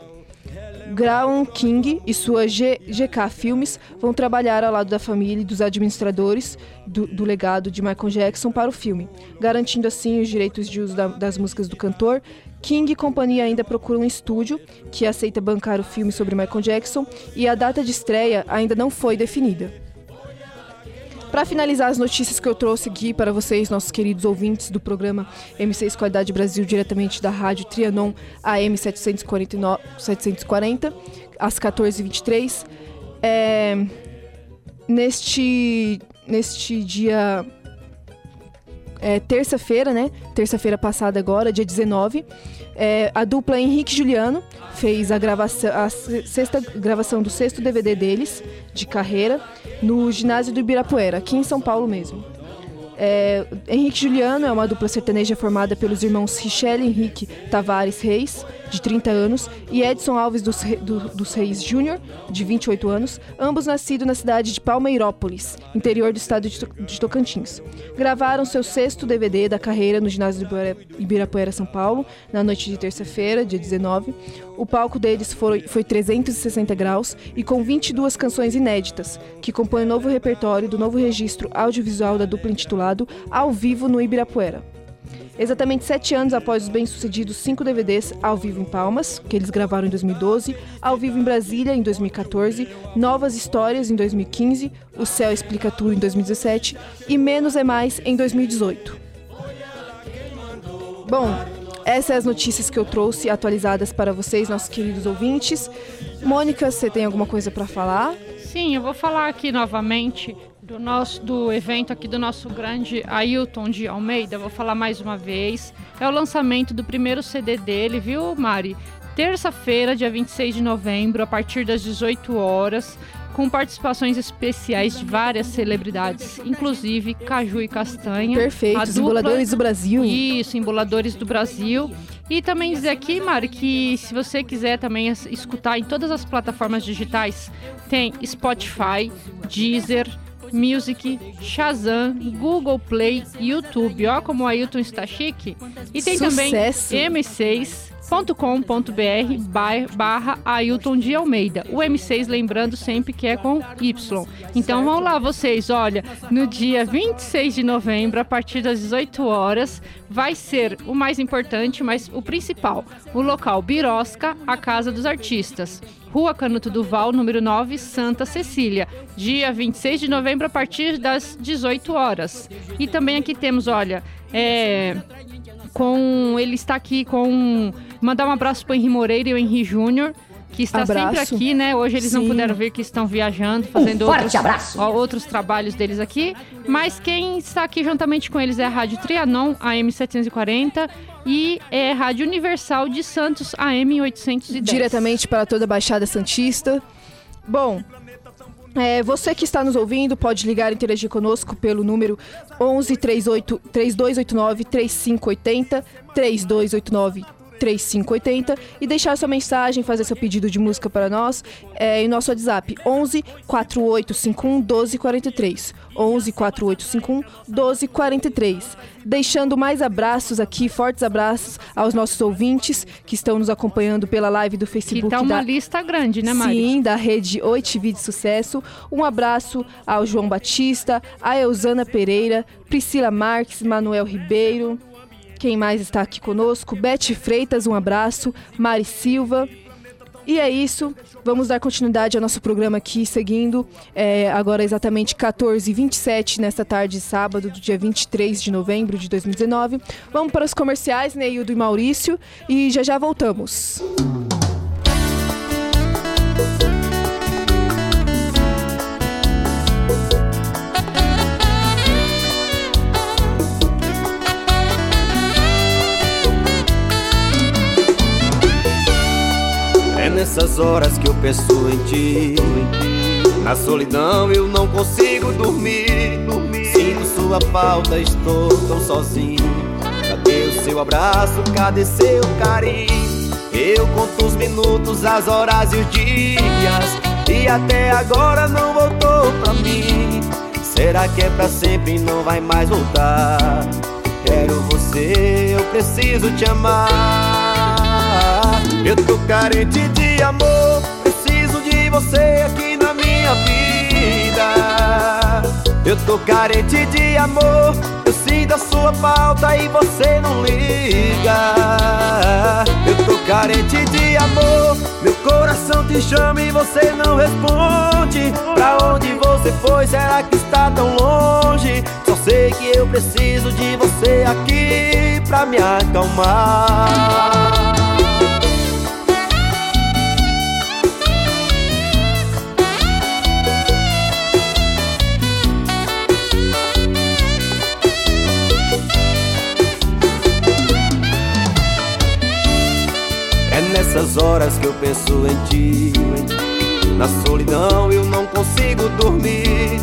Graham King e sua GK Filmes vão trabalhar ao lado da família e dos administradores do, do legado de Michael Jackson para o filme, garantindo assim os direitos de uso da- das músicas do cantor. King e companhia ainda procuram um estúdio que aceita bancar o filme sobre Michael Jackson e a data de estreia ainda não foi definida. Para finalizar as notícias que eu trouxe aqui para vocês, nossos queridos ouvintes do programa M6 Qualidade Brasil, diretamente da Rádio Trianon AM 749 740, às 14h23. É, neste, neste dia. é, terça-feira, né? Terça-feira passada agora, dia 19. é, a dupla Henrique Juliano fez a, gravação, a se- sexta gravação do sexto DVD deles, de carreira, no ginásio do Ibirapuera, aqui em São Paulo mesmo. É, Henrique Juliano é uma dupla sertaneja formada pelos irmãos Richelle Henrique Tavares Reis, de 30 anos, e Edson Alves dos, Re- do- dos Reis Júnior, de 28 anos, ambos nascidos na cidade de Palmeirópolis, interior do estado de, To- de Tocantins. Gravaram seu sexto DVD da carreira no ginásio Ibira- Ibirapuera, São Paulo, na noite de terça-feira, dia 19. O palco deles foi, foi 360 graus e com 22 canções inéditas, que compõem o novo repertório do novo registro audiovisual da dupla intitulado Ao Vivo no Ibirapuera. Exatamente sete anos após os bem-sucedidos cinco DVDs ao vivo em Palmas, que eles gravaram em 2012, ao vivo em Brasília em 2014, Novas Histórias em 2015, O Céu Explica Tudo em 2017 e Menos é Mais em 2018. Bom, essas são as notícias que eu trouxe atualizadas para vocês, nossos queridos ouvintes. Mônica, você tem alguma coisa para falar? Sim, eu vou falar aqui novamente do nosso do evento aqui do nosso grande Ailton de Almeida. Vou falar mais uma vez. É o lançamento do primeiro CD dele, viu, Mari? Terça-feira, dia 26 de novembro, a partir das 18 horas, com participações especiais de várias celebridades, inclusive Caju e Castanha. Perfeito, dupla- emboladores do Brasil. Isso, emboladores do Brasil. E também dizer aqui, Mari, que se você quiser também es- escutar em todas as plataformas digitais, tem Spotify, Deezer, Music, Shazam, Google Play, YouTube. Ó, como o Ailton está chique. E tem Sucesso. também m6.com.br ba- barra Ailton de Almeida. O M6, lembrando sempre que é com Y. Então vão lá vocês, olha, no dia 26 de novembro, a partir das 18 horas, vai ser o mais importante, mas o principal, o local Birosca, a Casa dos Artistas. Rua Canuto Duval, número 9, Santa Cecília. Dia 26 de novembro, a partir das 18 horas. E também aqui temos, olha, é, com ele está aqui com mandar um abraço para o Henri Moreira e o Henri Júnior que está sempre Abraço. aqui, né? Hoje eles não Sim. puderam vir, que estão viajando, fazendo forte outros, ó, outros trabalhos deles aqui. Mas quem está aqui juntamente com eles é a Rádio Trianon, AM 740, e é a Rádio Universal de Santos, AM 810. diretamente para toda a Baixada Santista. Bom, é, você que está nos ouvindo pode ligar e interagir conosco pelo número 11 38 3289 3580 3289 3580 e deixar sua mensagem, fazer seu pedido de música para nós é, em nosso WhatsApp 11 4851 1243 11 4851 1243 deixando mais abraços aqui, fortes abraços aos nossos ouvintes que estão nos acompanhando pela live do Que Facebook tá uma da lista grande, né, Mari? Sim, da rede Oi TV de Sucesso. Um abraço ao João Batista, a Eusana Pereira, Priscila Marques, Manuel Ribeiro. Quem mais está aqui conosco? Beth Freitas, um abraço. Mari Silva. E é isso. Vamos dar continuidade ao nosso programa aqui, seguindo. É, agora exatamente 14h27, nesta tarde de sábado, do dia 23 de novembro de 2019. Vamos para os comerciais, Neildo e Maurício, e já já voltamos. É nessas horas que eu penso em ti. Na solidão eu não consigo dormir. Sinto sua falta, estou tão sozinho. Cadê o seu abraço? Cadê seu carinho? Eu conto os minutos, as horas e os dias. E até agora não voltou pra mim. Será que é pra sempre e não vai mais voltar? Quero você, eu preciso te amar. Eu tô carente de amor, preciso de você aqui na minha vida. Eu tô carente de amor, eu sinto a sua falta e você não liga. Eu tô carente de amor, meu coração te chama e você não responde. Pra onde você foi? Será que está tão longe? Só sei que eu preciso de você aqui pra me acalmar. Nessas horas que eu penso em ti. Na solidão eu não consigo dormir.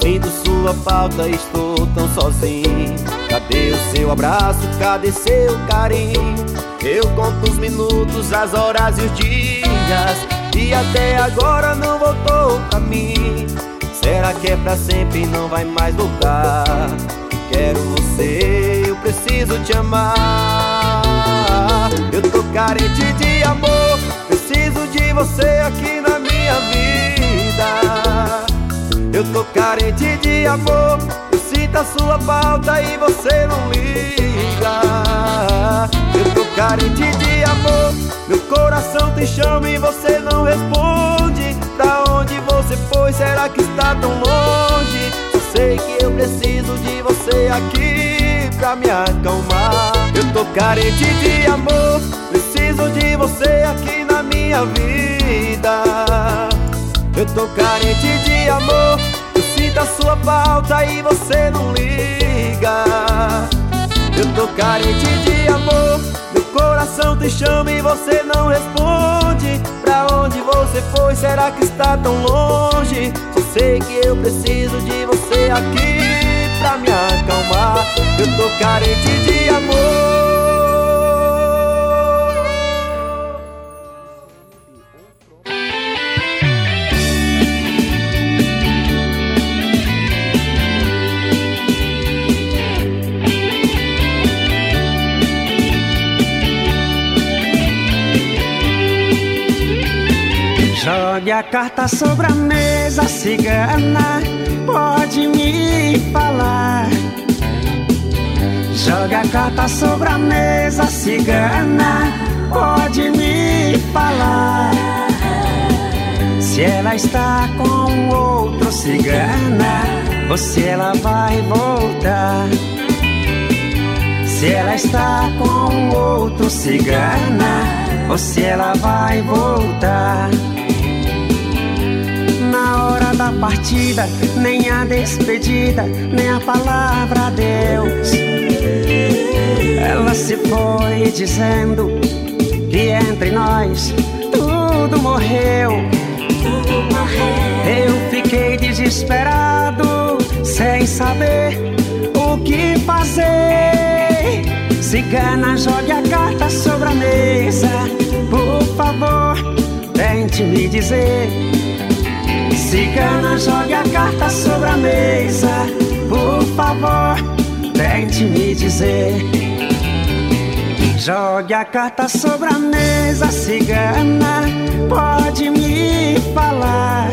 Sinto sua falta, estou tão sozinho. Cadê o seu abraço? Cadê seu carinho? Eu conto os minutos, as horas e os dias. E até agora não voltou pra mim. Será que é pra sempre e não vai mais voltar? Quero você, eu preciso te amar. Eu carente de amor, preciso de você aqui na minha vida. Eu tô carente de amor, eu sinto a sua falta e você não liga. Eu tô carente de amor, meu coração te chama e você não responde. Pra onde você foi? Será que está tão longe? Só sei que eu preciso de você aqui pra me acalmar. Eu tô carente de amor, preciso de você aqui na minha vida. Eu tô carente de amor, eu sinto a sua falta e você não liga. Eu tô carente de amor, meu coração te chama e você não responde. Pra onde você foi? Será que está tão longe? Só sei que eu preciso de você aqui pra me acalmar. Eu tô carente de amor. Jogue a carta sobre a mesa, cigana, pode me falar. Jogue a carta sobre a mesa, cigana, pode me falar. Se ela está com outro cigana, ou se ela vai voltar. Se ela está com outro cigana, ou se ela vai voltar. Na hora da partida, nem a despedida, nem a palavra adeus. Ela se foi dizendo que entre nós tudo morreu. Eu fiquei desesperado, sem saber o que fazer. Cigana, jogue a carta sobre a mesa. Por favor, tente me dizer. Cigana, jogue a carta sobre a mesa. Por favor, tente me dizer. Jogue a carta sobre a mesa, cigana. Pode me falar.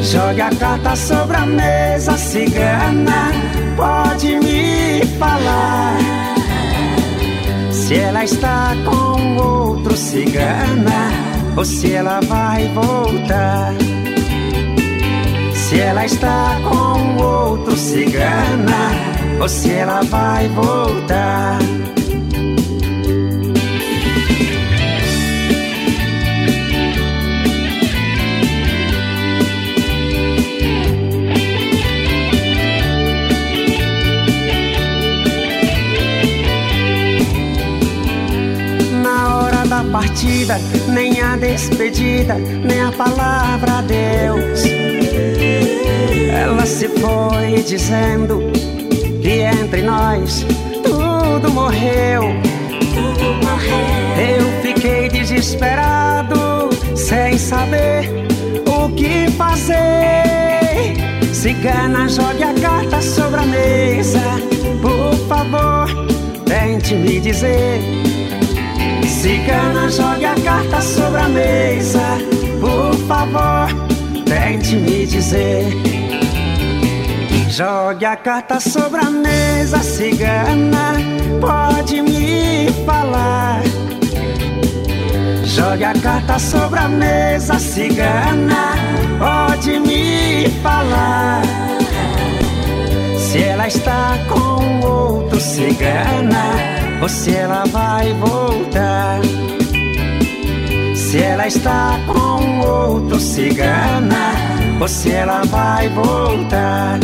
Jogue a carta sobre a mesa, cigana. Pode me falar. Se ela está com outro cigana, ou se ela vai voltar. Se ela está com outro cigana, ou se ela vai voltar. Partida, nem a despedida, nem a palavra adeus. Ela se foi dizendo que entre nós tudo morreu. Eu fiquei desesperado, sem saber o que fazer. Cigana, jogue a carta sobre a mesa, por favor, tente me dizer Cigana, jogue a carta sobre a mesa. Por favor, tente me dizer. Jogue a carta sobre a mesa, cigana. Pode me falar. Jogue a carta sobre a mesa, cigana. Pode me falar. Se ela está com outro cigana ou se ela vai voltar. Se ela está com outro cigana, ou se ela vai voltar.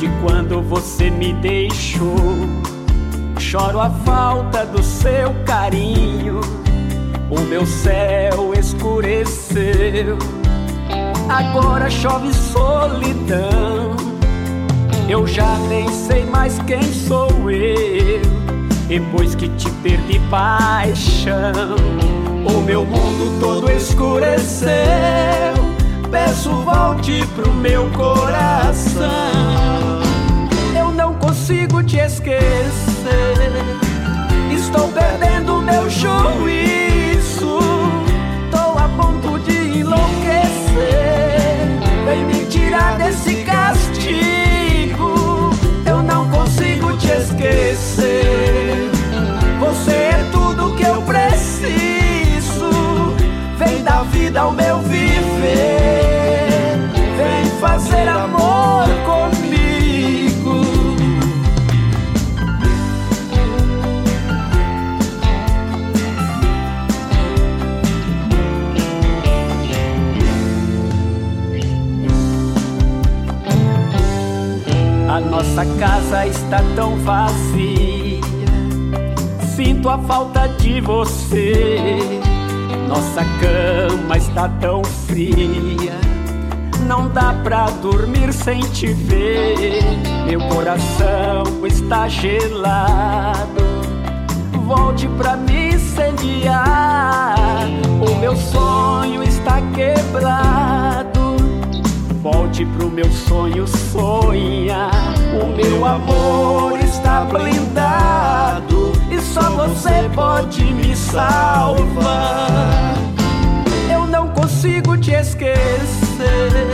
Desde quando você me deixou, choro a falta do seu carinho. O meu céu escureceu, agora chove solidão. Eu já nem sei mais quem sou eu, depois que te perdi paixão. O meu mundo todo escureceu peço volte pro meu coração. Te esquecer. Estou perdendo meu juízo. Tô a ponto de enlouquecer. Vem me tirar desse castigo. Eu não consigo te esquecer. Você é tudo que eu preciso. Vem da vida ao meu viver fazer amor A nossa casa está tão vazia. Sinto a falta de você. Nossa cama está tão fria não dá pra dormir sem te ver. Meu coração está gelado. Volte pra me incendiar. O meu sonho está quebrado. Volte pro meu sonho sonhar. Meu amor está blindado. E só você pode me salvar. Eu não consigo te esquecer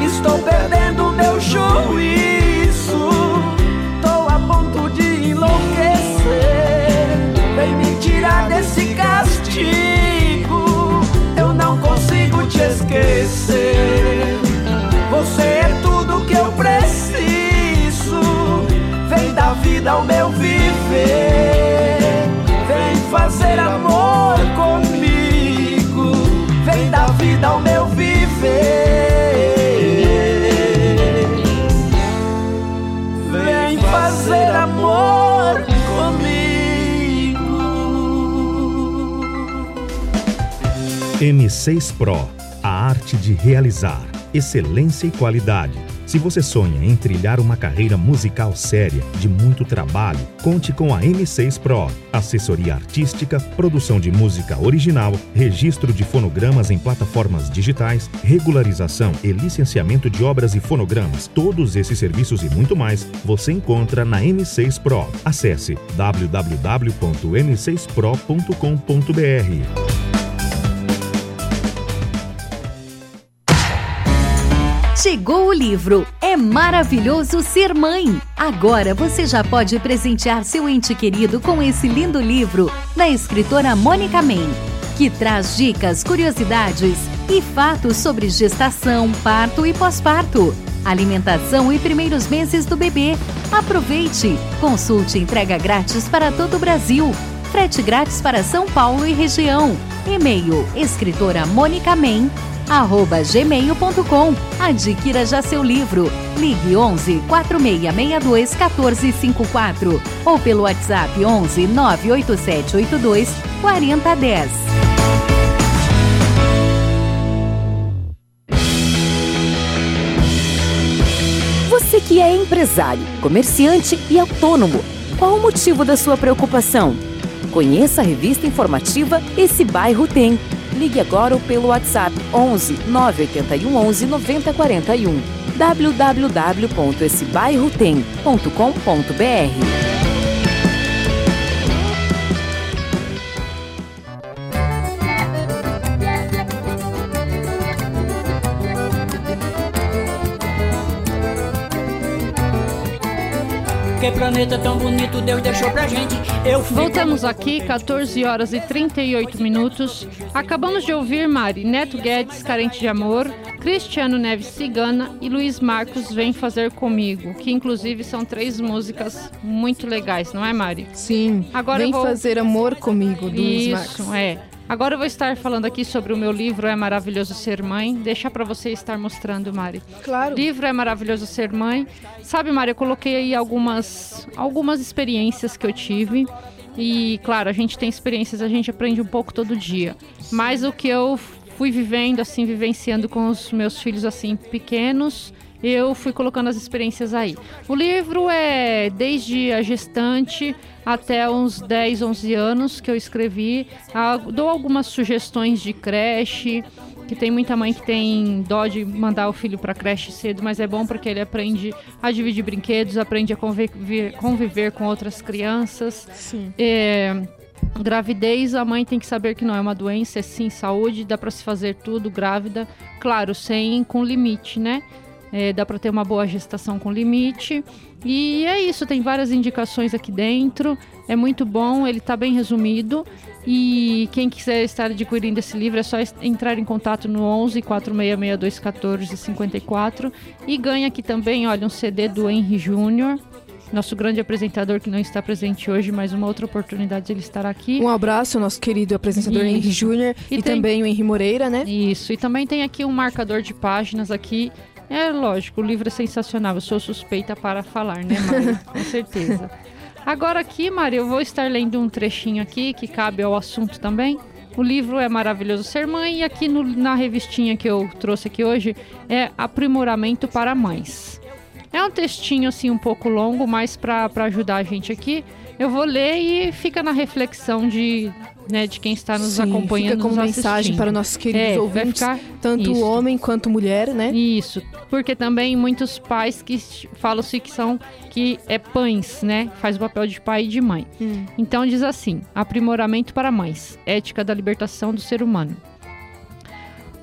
Estou perdendo meu juízo. Tô a ponto de enlouquecer. Vem me tirar desse castigo. Eu não consigo te esquecer. vida ao meu viver. Vem fazer amor comigo, vem dar vida ao meu viver. Vem fazer amor comigo. M6 Pro, a arte de realizar, excelência e qualidade. Se você sonha em trilhar uma carreira musical séria, de muito trabalho, conte com a M6 Pro. Assessoria artística, produção de música original, registro de fonogramas em plataformas digitais, regularização e licenciamento de obras e fonogramas. Todos esses serviços e muito mais você encontra na M6 Pro. Acesse www.m6pro.com.br. Chegou o livro É Maravilhoso Ser Mãe. Agora você já pode presentear seu ente querido com esse lindo livro da escritora Mônica Men, que traz dicas, curiosidades e fatos sobre gestação, parto e pós-parto, alimentação e primeiros meses do bebê. Aproveite! Consulte entrega grátis para todo o Brasil. Frete grátis para São Paulo e região. E-mail escritora Mônica Men gmail.com. Adquira já seu livro. Ligue 11 4662 1454 ou pelo WhatsApp 11 98782 4010. Você que é empresário, comerciante e autônomo, qual o motivo da sua preocupação? Conheça a revista informativa Esse Bairro Tem Ligue agora ou pelo WhatsApp 11 981 11 9041 www.essebairrotem.com.br Que planeta tão bonito Deus deixou pra gente. Eu Voltamos aqui, 14 horas e 38 minutos. Acabamos de ouvir Mari, Neto Guedes, Carente de Amor, Cristiano Neves Cigana e Luiz Marcos Vem Fazer Comigo, que inclusive são três músicas muito legais, não é, Mari? Sim. Agora Vem vou... Fazer Amor Comigo, do Luiz Marcos. Isso, é. Agora eu vou estar falando aqui sobre o meu livro É Maravilhoso Ser Mãe. Deixa para você estar mostrando, Mari. Claro. Livro É Maravilhoso Ser Mãe. Sabe, Mari, eu coloquei aí algumas, algumas experiências que eu tive. E, claro, a gente tem experiências, a gente aprende um pouco todo dia. Mas o que eu fui vivendo, assim, vivenciando com os meus filhos, assim, pequenos, eu fui colocando as experiências aí. O livro é desde a gestante até uns 10, 11 anos que eu escrevi. Ah, dou algumas sugestões de creche, que tem muita mãe que tem dó de mandar o filho para creche cedo, mas é bom porque ele aprende a dividir brinquedos, aprende a conviver, conviver com outras crianças. Sim. É, gravidez, a mãe tem que saber que não é uma doença, é sim saúde, dá para se fazer tudo grávida, claro, sem com limite, né? É, dá para ter uma boa gestação com limite. E é isso, tem várias indicações aqui dentro. É muito bom, ele está bem resumido. E quem quiser estar adquirindo esse livro é só entrar em contato no 11 4662 14 54 e ganha aqui também, olha, um CD do Henry Júnior nosso grande apresentador que não está presente hoje, mas uma outra oportunidade ele estará aqui. Um abraço ao nosso querido apresentador Isso. Henry Júnior e, e tem... também o Henry Moreira, né? Isso, e também tem aqui um marcador de páginas aqui é lógico, o livro é sensacional. Eu sou suspeita para falar, né, Mari? Com certeza. Agora aqui, Mari, eu vou estar lendo um trechinho aqui que cabe ao assunto também. O livro é Maravilhoso Ser Mãe e aqui no, na revistinha que eu trouxe aqui hoje é Aprimoramento para Mães. É um textinho assim um pouco longo, mas para ajudar a gente aqui, eu vou ler e fica na reflexão de né, de quem está nos Sim, acompanhando. Fica como mensagem para nossos queridos é, ouvintes, ficar... tanto isso. homem quanto mulher, né? Isso, porque também muitos pais que falam-se que são que é pães, né? Faz o papel de pai e de mãe. Hum. Então diz assim: aprimoramento para mães, ética da libertação do ser humano.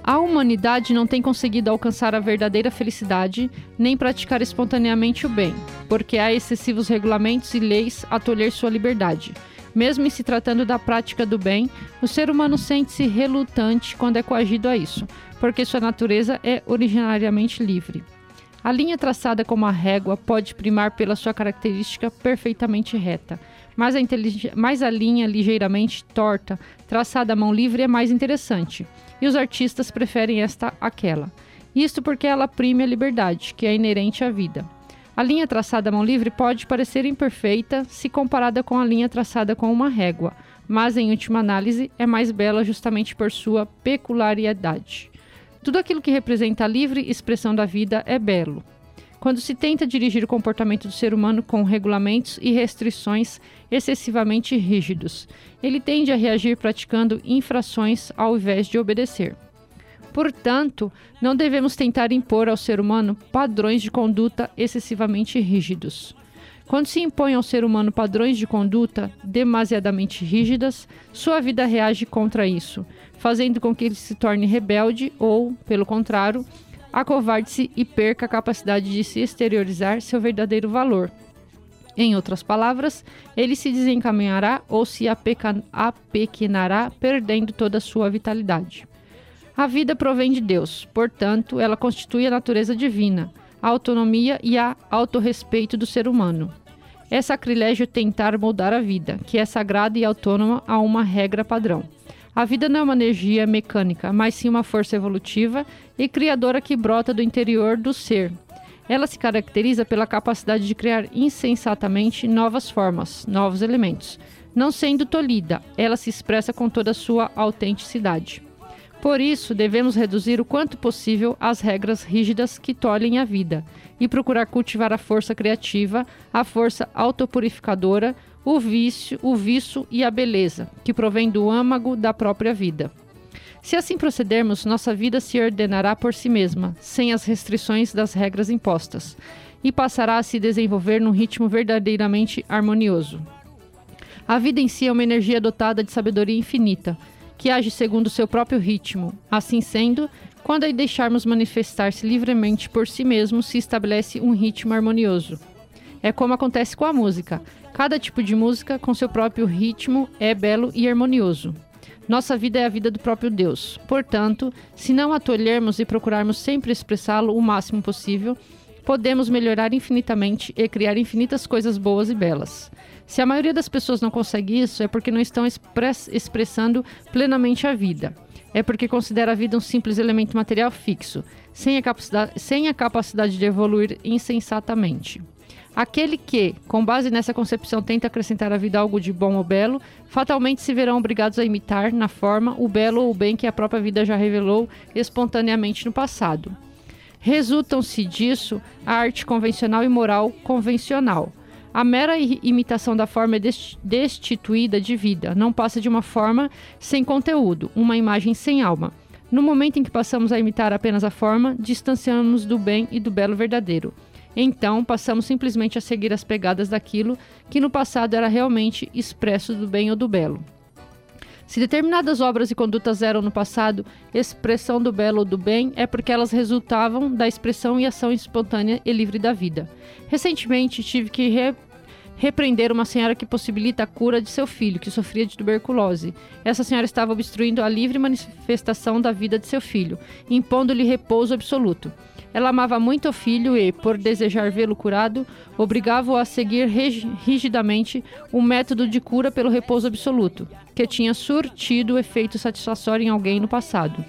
A humanidade não tem conseguido alcançar a verdadeira felicidade nem praticar espontaneamente o bem, porque há excessivos regulamentos e leis a tolher sua liberdade mesmo em se tratando da prática do bem, o ser humano sente-se relutante quando é coagido a isso, porque sua natureza é originariamente livre. A linha traçada como a régua pode primar pela sua característica perfeitamente reta, mas a, mas a linha ligeiramente torta, traçada à mão livre, é mais interessante, e os artistas preferem esta àquela. Isto porque ela prime a liberdade, que é inerente à vida. A linha traçada à mão livre pode parecer imperfeita se comparada com a linha traçada com uma régua, mas em última análise é mais bela justamente por sua peculiaridade. Tudo aquilo que representa a livre expressão da vida é belo. Quando se tenta dirigir o comportamento do ser humano com regulamentos e restrições excessivamente rígidos, ele tende a reagir praticando infrações ao invés de obedecer. Portanto, não devemos tentar impor ao ser humano padrões de conduta excessivamente rígidos. Quando se impõe ao ser humano padrões de conduta demasiadamente rígidas, sua vida reage contra isso, fazendo com que ele se torne rebelde ou, pelo contrário, acovarde-se e perca a capacidade de se exteriorizar seu verdadeiro valor. Em outras palavras, ele se desencaminhará ou se apequenará, perdendo toda a sua vitalidade. A vida provém de Deus, portanto, ela constitui a natureza divina, a autonomia e a autorrespeito do ser humano. É sacrilégio tentar moldar a vida, que é sagrada e autônoma a uma regra padrão. A vida não é uma energia mecânica, mas sim uma força evolutiva e criadora que brota do interior do ser. Ela se caracteriza pela capacidade de criar insensatamente novas formas, novos elementos. Não sendo tolhida, ela se expressa com toda a sua autenticidade. Por isso, devemos reduzir o quanto possível as regras rígidas que tolhem a vida e procurar cultivar a força criativa, a força autopurificadora, o vício, o vício e a beleza, que provém do âmago da própria vida. Se assim procedermos, nossa vida se ordenará por si mesma, sem as restrições das regras impostas, e passará a se desenvolver num ritmo verdadeiramente harmonioso. A vida em si é uma energia dotada de sabedoria infinita, que age segundo seu próprio ritmo. Assim sendo, quando a deixarmos manifestar-se livremente por si mesmo, se estabelece um ritmo harmonioso. É como acontece com a música. Cada tipo de música, com seu próprio ritmo, é belo e harmonioso. Nossa vida é a vida do próprio Deus. Portanto, se não a tolhermos e procurarmos sempre expressá-lo o máximo possível, podemos melhorar infinitamente e criar infinitas coisas boas e belas. Se a maioria das pessoas não consegue isso, é porque não estão express expressando plenamente a vida. É porque considera a vida um simples elemento material fixo, sem a sem a capacidade de evoluir insensatamente. Aquele que, com base nessa concepção, tenta acrescentar à vida algo de bom ou belo, fatalmente se verão obrigados a imitar, na forma, o belo ou o bem que a própria vida já revelou espontaneamente no passado. Resultam-se disso a arte convencional e moral convencional. A mera imitação da forma é destituída de vida, não passa de uma forma sem conteúdo, uma imagem sem alma. No momento em que passamos a imitar apenas a forma, distanciamos do bem e do belo verdadeiro. Então, passamos simplesmente a seguir as pegadas daquilo que no passado era realmente expresso do bem ou do belo. Se determinadas obras e condutas eram no passado expressão do belo ou do bem, é porque elas resultavam da expressão e ação espontânea e livre da vida. Recentemente tive que re repreender uma senhora que possibilita a cura de seu filho, que sofria de tuberculose. Essa senhora estava obstruindo a livre manifestação da vida de seu filho, impondo-lhe repouso absoluto. Ela amava muito o filho e, por desejar vê-lo curado, obrigava-o a seguir rigidamente um método de cura pelo repouso absoluto, tinha surtido efeito satisfatório em alguém no passado.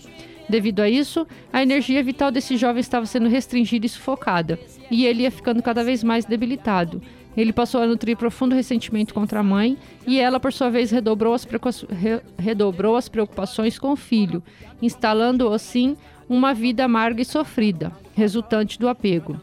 Devido a isso, a energia vital desse jovem estava sendo restringida e sufocada, e ele ia ficando cada vez mais debilitado. Ele passou a nutrir profundo ressentimento contra a mãe e ela, por sua vez, redobrou as, redobrou as preocupações com o filho, instalando-o assim uma vida amarga e sofrida, resultante do apego.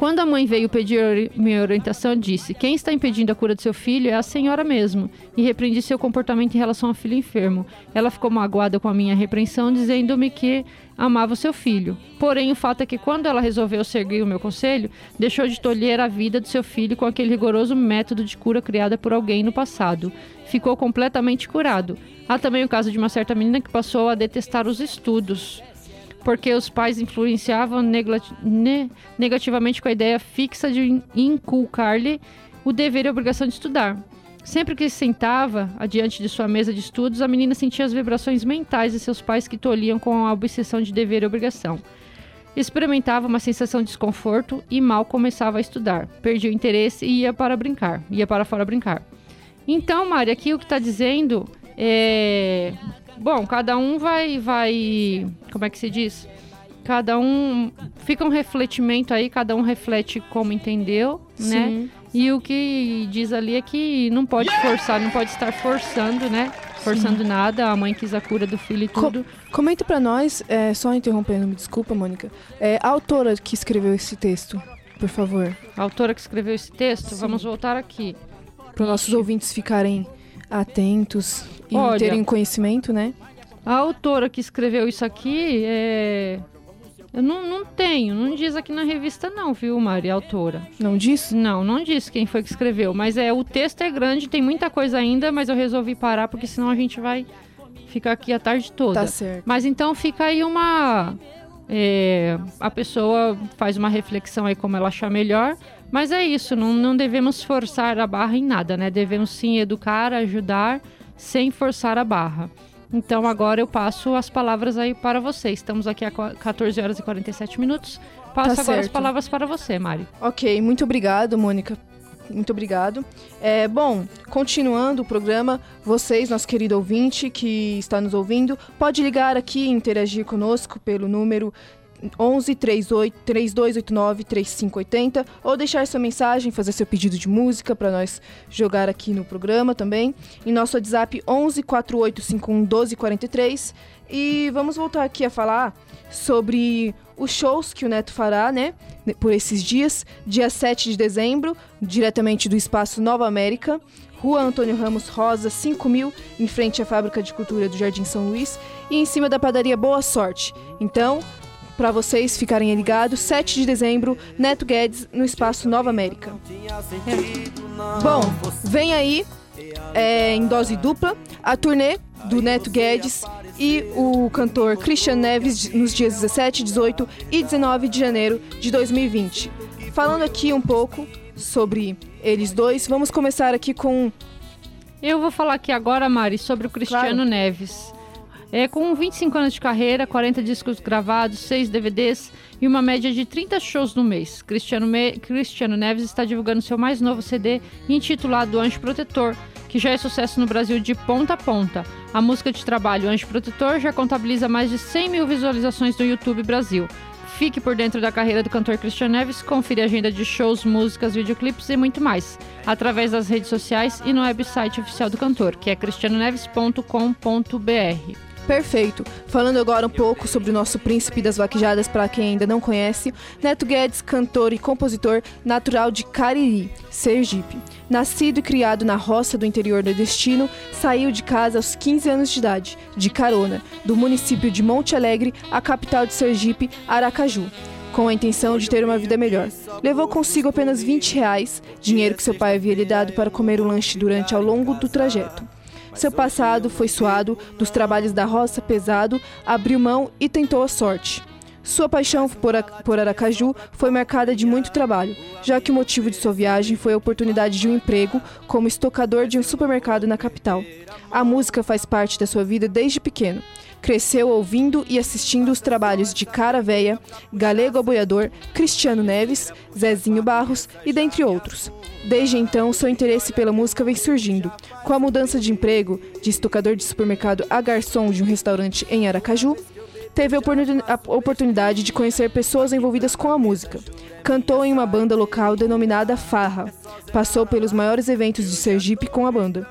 Quando a mãe veio pedir minha orientação, disse: Quem está impedindo a cura de seu filho é a senhora mesmo, e repreendi seu comportamento em relação ao filho enfermo. Ela ficou magoada com a minha repreensão, dizendo-me que amava o seu filho. Porém, o fato é que quando ela resolveu seguir o meu conselho, deixou de tolher a vida do seu filho com aquele rigoroso método de cura criado por alguém no passado. Ficou completamente curado. Há também o caso de uma certa menina que passou a detestar os estudos porque os pais influenciavam negativamente com a ideia fixa de inculcar-lhe o dever e a obrigação de estudar. Sempre que se sentava adiante de sua mesa de estudos, a menina sentia as vibrações mentais de seus pais que tolhiam com a obsessão de dever e obrigação. Experimentava uma sensação de desconforto e mal começava a estudar. Perdia o interesse e ia para brincar, ia para fora brincar. Então, Mari, aqui o que está dizendo é Bom, cada um vai, vai, como é que se diz? Cada um fica um refletimento aí, cada um reflete como entendeu, né? Sim. né? E o que diz ali é que não pode forçar, não pode estar forçando, né? Forçando nada, a mãe quis a cura do filho e tudo. Comenta pra nós, é, só interrompendo, me desculpa, Mônica, é, a autora que escreveu esse texto, por favor. A autora que escreveu esse texto, vamos voltar aqui. Para nossos ouvintes ficarem atentos e Olha. terem conhecimento, né? A autora que escreveu isso aqui é. Eu não, não tenho, não diz aqui na revista, não, viu, Mari, a autora. Não diz? Não, não diz quem foi que escreveu. Mas é o texto é grande, tem muita coisa ainda, mas eu resolvi parar porque senão a gente vai ficar aqui a tarde toda. Tá certo. Mas então fica aí uma. é, a pessoa faz uma reflexão aí como ela achar melhor. Mas é isso, não, não devemos forçar a barra em nada, né? Devemos sim educar, ajudar, sem forçar a barra. Então agora eu passo as palavras aí para você. Estamos aqui a qua- 14 horas e 47 minutos. Passo Tá agora as certo. palavras para você, Mari. Ok, muito obrigado, Mônica. Muito obrigado. É, bom, continuando o programa, vocês, nosso querido ouvinte que está nos ouvindo, pode ligar aqui e interagir conosco pelo número 11 38 3289 3580 ou deixar sua mensagem, fazer seu pedido de música para nós jogar aqui no programa também. Em nosso WhatsApp 11 4851 1243. E vamos voltar aqui a falar sobre os shows que o Neto fará, né? Por esses dias. Dia 7 de dezembro, diretamente do Espaço Nova América. Rua Antônio Ramos Rosa, 5000, em frente à Fábrica de Cultura do Jardim São Luís. E em cima da padaria Boa Sorte. Então, para vocês ficarem ligados, 7 de dezembro, Neto Guedes, no Espaço Nova América. Bom, vem aí, é, em dose dupla, a turnê do Neto Guedes e o cantor Christian Neves nos dias 17, 18 e 19 de janeiro de 2020. Falando aqui um pouco sobre eles dois, vamos começar aqui com Eu vou falar aqui agora, Mari, sobre o Cristiano Claro. Neves. É, com 25 anos de carreira, 40 discos gravados, 6 DVDs e uma média de 30 shows no mês, Cristiano, Me- Cristiano Neves está divulgando seu mais novo CD intitulado Anjo Protetor, que já é sucesso no Brasil de ponta a ponta. A música de trabalho Anjo Protetor já contabiliza mais de 100 mil visualizações no YouTube Brasil. Fique por dentro da carreira do cantor Christian Neves, confira a agenda de shows, músicas, videoclipes e muito mais, através das redes sociais e no website oficial do cantor, que é cristianoneves.com.br. Perfeito. Falando agora um pouco sobre o nosso príncipe das vaquejadas, para quem ainda não conhece, Neto Guedes, cantor e compositor natural de Cariri, Sergipe. Nascido e criado na roça do interior do destino, saiu de casa aos 15 anos de idade, de carona, do município de Monte Alegre à capital de Sergipe, Aracaju. Com a intenção de ter uma vida melhor. Levou consigo apenas 20 reais, dinheiro que seu pai havia lhe dado para comer o lanche durante ao longo do trajeto. Seu passado foi suado, dos trabalhos da roça pesado, abriu mão e tentou a sorte. Sua paixão por, por Aracaju foi marcada de muito trabalho, já que o motivo de sua viagem foi a oportunidade de um emprego como estocador de um supermercado na capital. A música faz parte da sua vida desde pequeno. Cresceu ouvindo e assistindo os trabalhos de Cara Véia, Galego Aboiador, Cristiano Neves, Zezinho Barros e dentre outros. Desde então, seu interesse pela música vem surgindo. Com a mudança de emprego, de estocador de supermercado a garçom de um restaurante em Aracaju, teve a oportuni- a oportunidade de conhecer pessoas envolvidas com a música. Cantou em uma banda local denominada Farra. Passou pelos maiores eventos de Sergipe com a banda.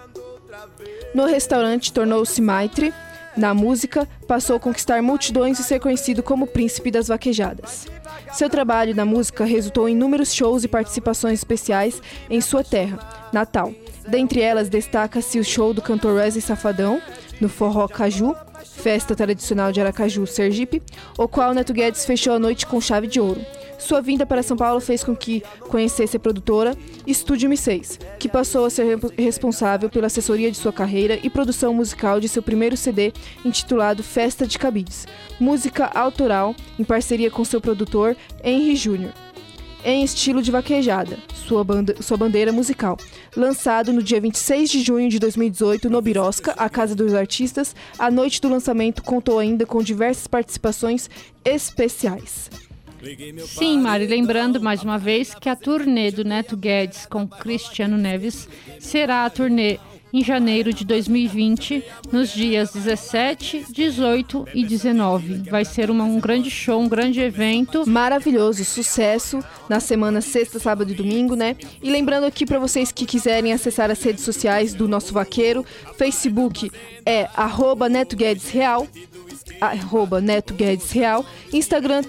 No restaurante, tornou-se maitre. Na música, passou a conquistar multidões e ser conhecido como príncipe das vaquejadas. Seu trabalho na música resultou em inúmeros shows e participações especiais em sua terra, Natal. Dentre elas, destaca-se o show do cantor Wesley Safadão, no Forró Caju, festa tradicional de Aracaju, Sergipe, o qual Neto Guedes fechou a noite com chave de ouro. Sua vinda para São Paulo fez com que conhecesse a produtora Estúdio M6, que passou a ser re- responsável pela assessoria de sua carreira e produção musical de seu primeiro CD, intitulado Festa de Cabides, música autoral em parceria com seu produtor Henry Júnior em estilo de vaquejada, sua, banda- sua bandeira musical. Lançado no dia 26 de junho de 2018 no Birosca, a Casa dos Artistas, a noite do lançamento contou ainda com diversas participações especiais. Sim, Mari, lembrando mais uma vez que a turnê do Neto Guedes com Cristiano Neves será a turnê em janeiro de 2020, nos dias 17, 18 e 19. Vai ser uma, um grande show, um grande evento. Maravilhoso, sucesso na semana sexta, sábado e domingo, né? E lembrando aqui para vocês que quiserem acessar as redes sociais do nosso vaqueiro, Facebook é arroba Neto Guedes Real, arroba Neto Guedes Real, Instagram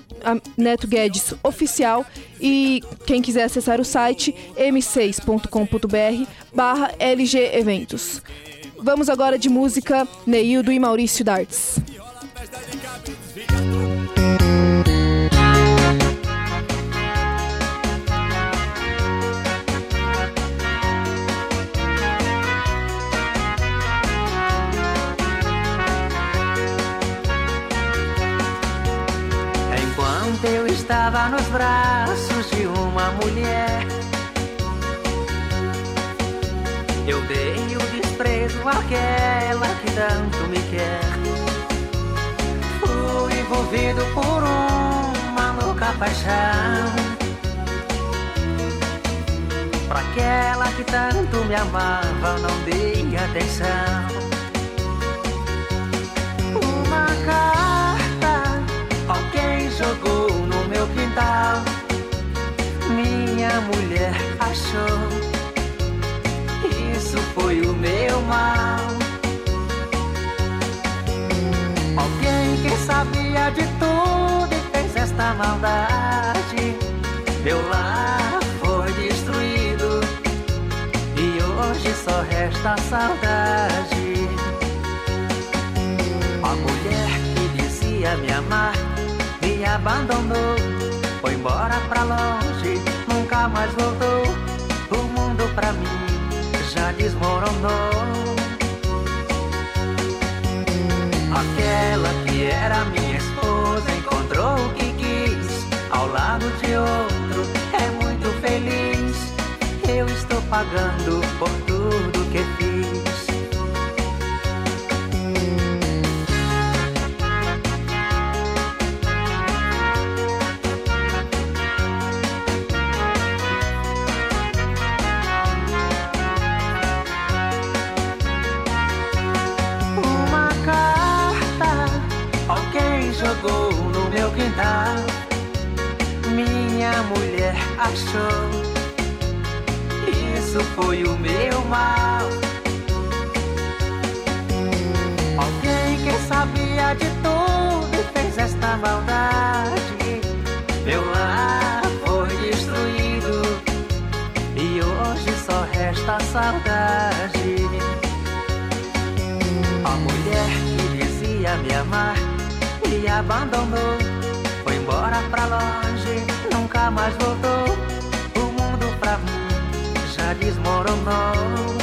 Neto Guedes Oficial e quem quiser acessar o site m6.com.br barra LG Eventos. Vamos agora de música Neildo e Maurício estava mulher. Eu dei o desprezo àquela que tanto me quer. Fui envolvido por uma louca paixão. Pra aquela que tanto me amava, não dei atenção. Uma carta, alguém jogou meu quintal. Minha mulher achou, isso foi o meu mal. Alguém que sabia de tudo e fez esta maldade. Meu lar foi destruído e hoje só resta saudade. A mulher que dizia me amar me abandonou, foi embora pra longe, mais voltou. O mundo pra mim já desmoronou. Aquela que era minha esposa encontrou o que quis, ao lado de outro é muito feliz. Eu estou pagando por tudo que fiz. Achou. Isso foi o meu mal. Alguém que sabia de tudo e fez esta maldade. Meu lar foi destruído. E hoje só resta saudade. A mulher que dizia me amar Me abandonou. Embora pra longe, nunca mais voltou. Desmoronou.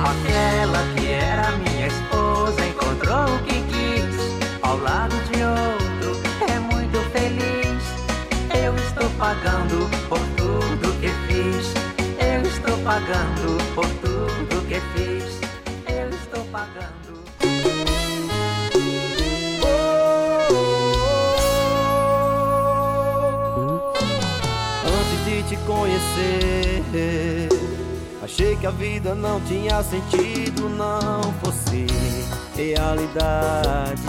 Aquela que era minha esposa encontrou o que quis ao lado de outro. É muito feliz. Eu estou pagando por tudo que fiz. Eu estou pagando por tudo que fiz. Eu estou pagando. Conhecer. Achei que a vida não tinha sentido, não fosse realidade.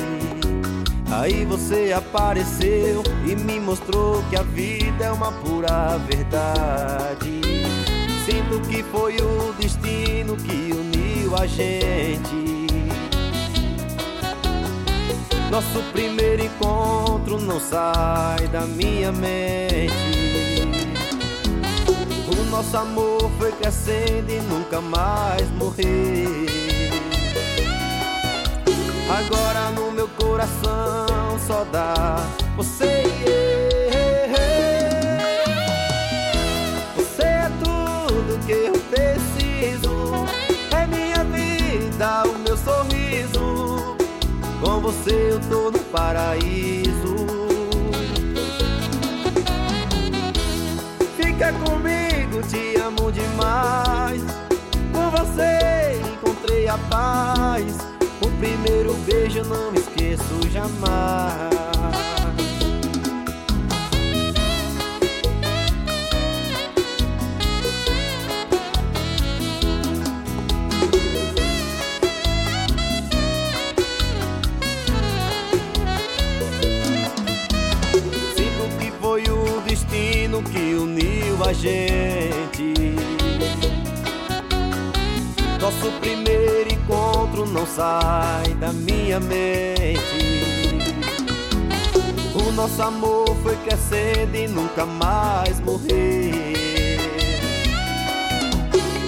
Aí você apareceu e me mostrou que a vida é uma pura verdade. Sinto que foi o destino que uniu a gente. Nosso primeiro encontro não sai da minha mente nosso amor foi crescendo e nunca mais morreu. Agora no meu coração só dá você e eu. Você é tudo que eu preciso. É minha vida, o meu sorriso. Com você eu tô no paraíso. Comigo te amo demais. Com você encontrei a paz. O primeiro beijo não esqueço jamais. Gente. Nosso primeiro encontro não sai da minha mente. O nosso amor foi crescendo e nunca mais morrer.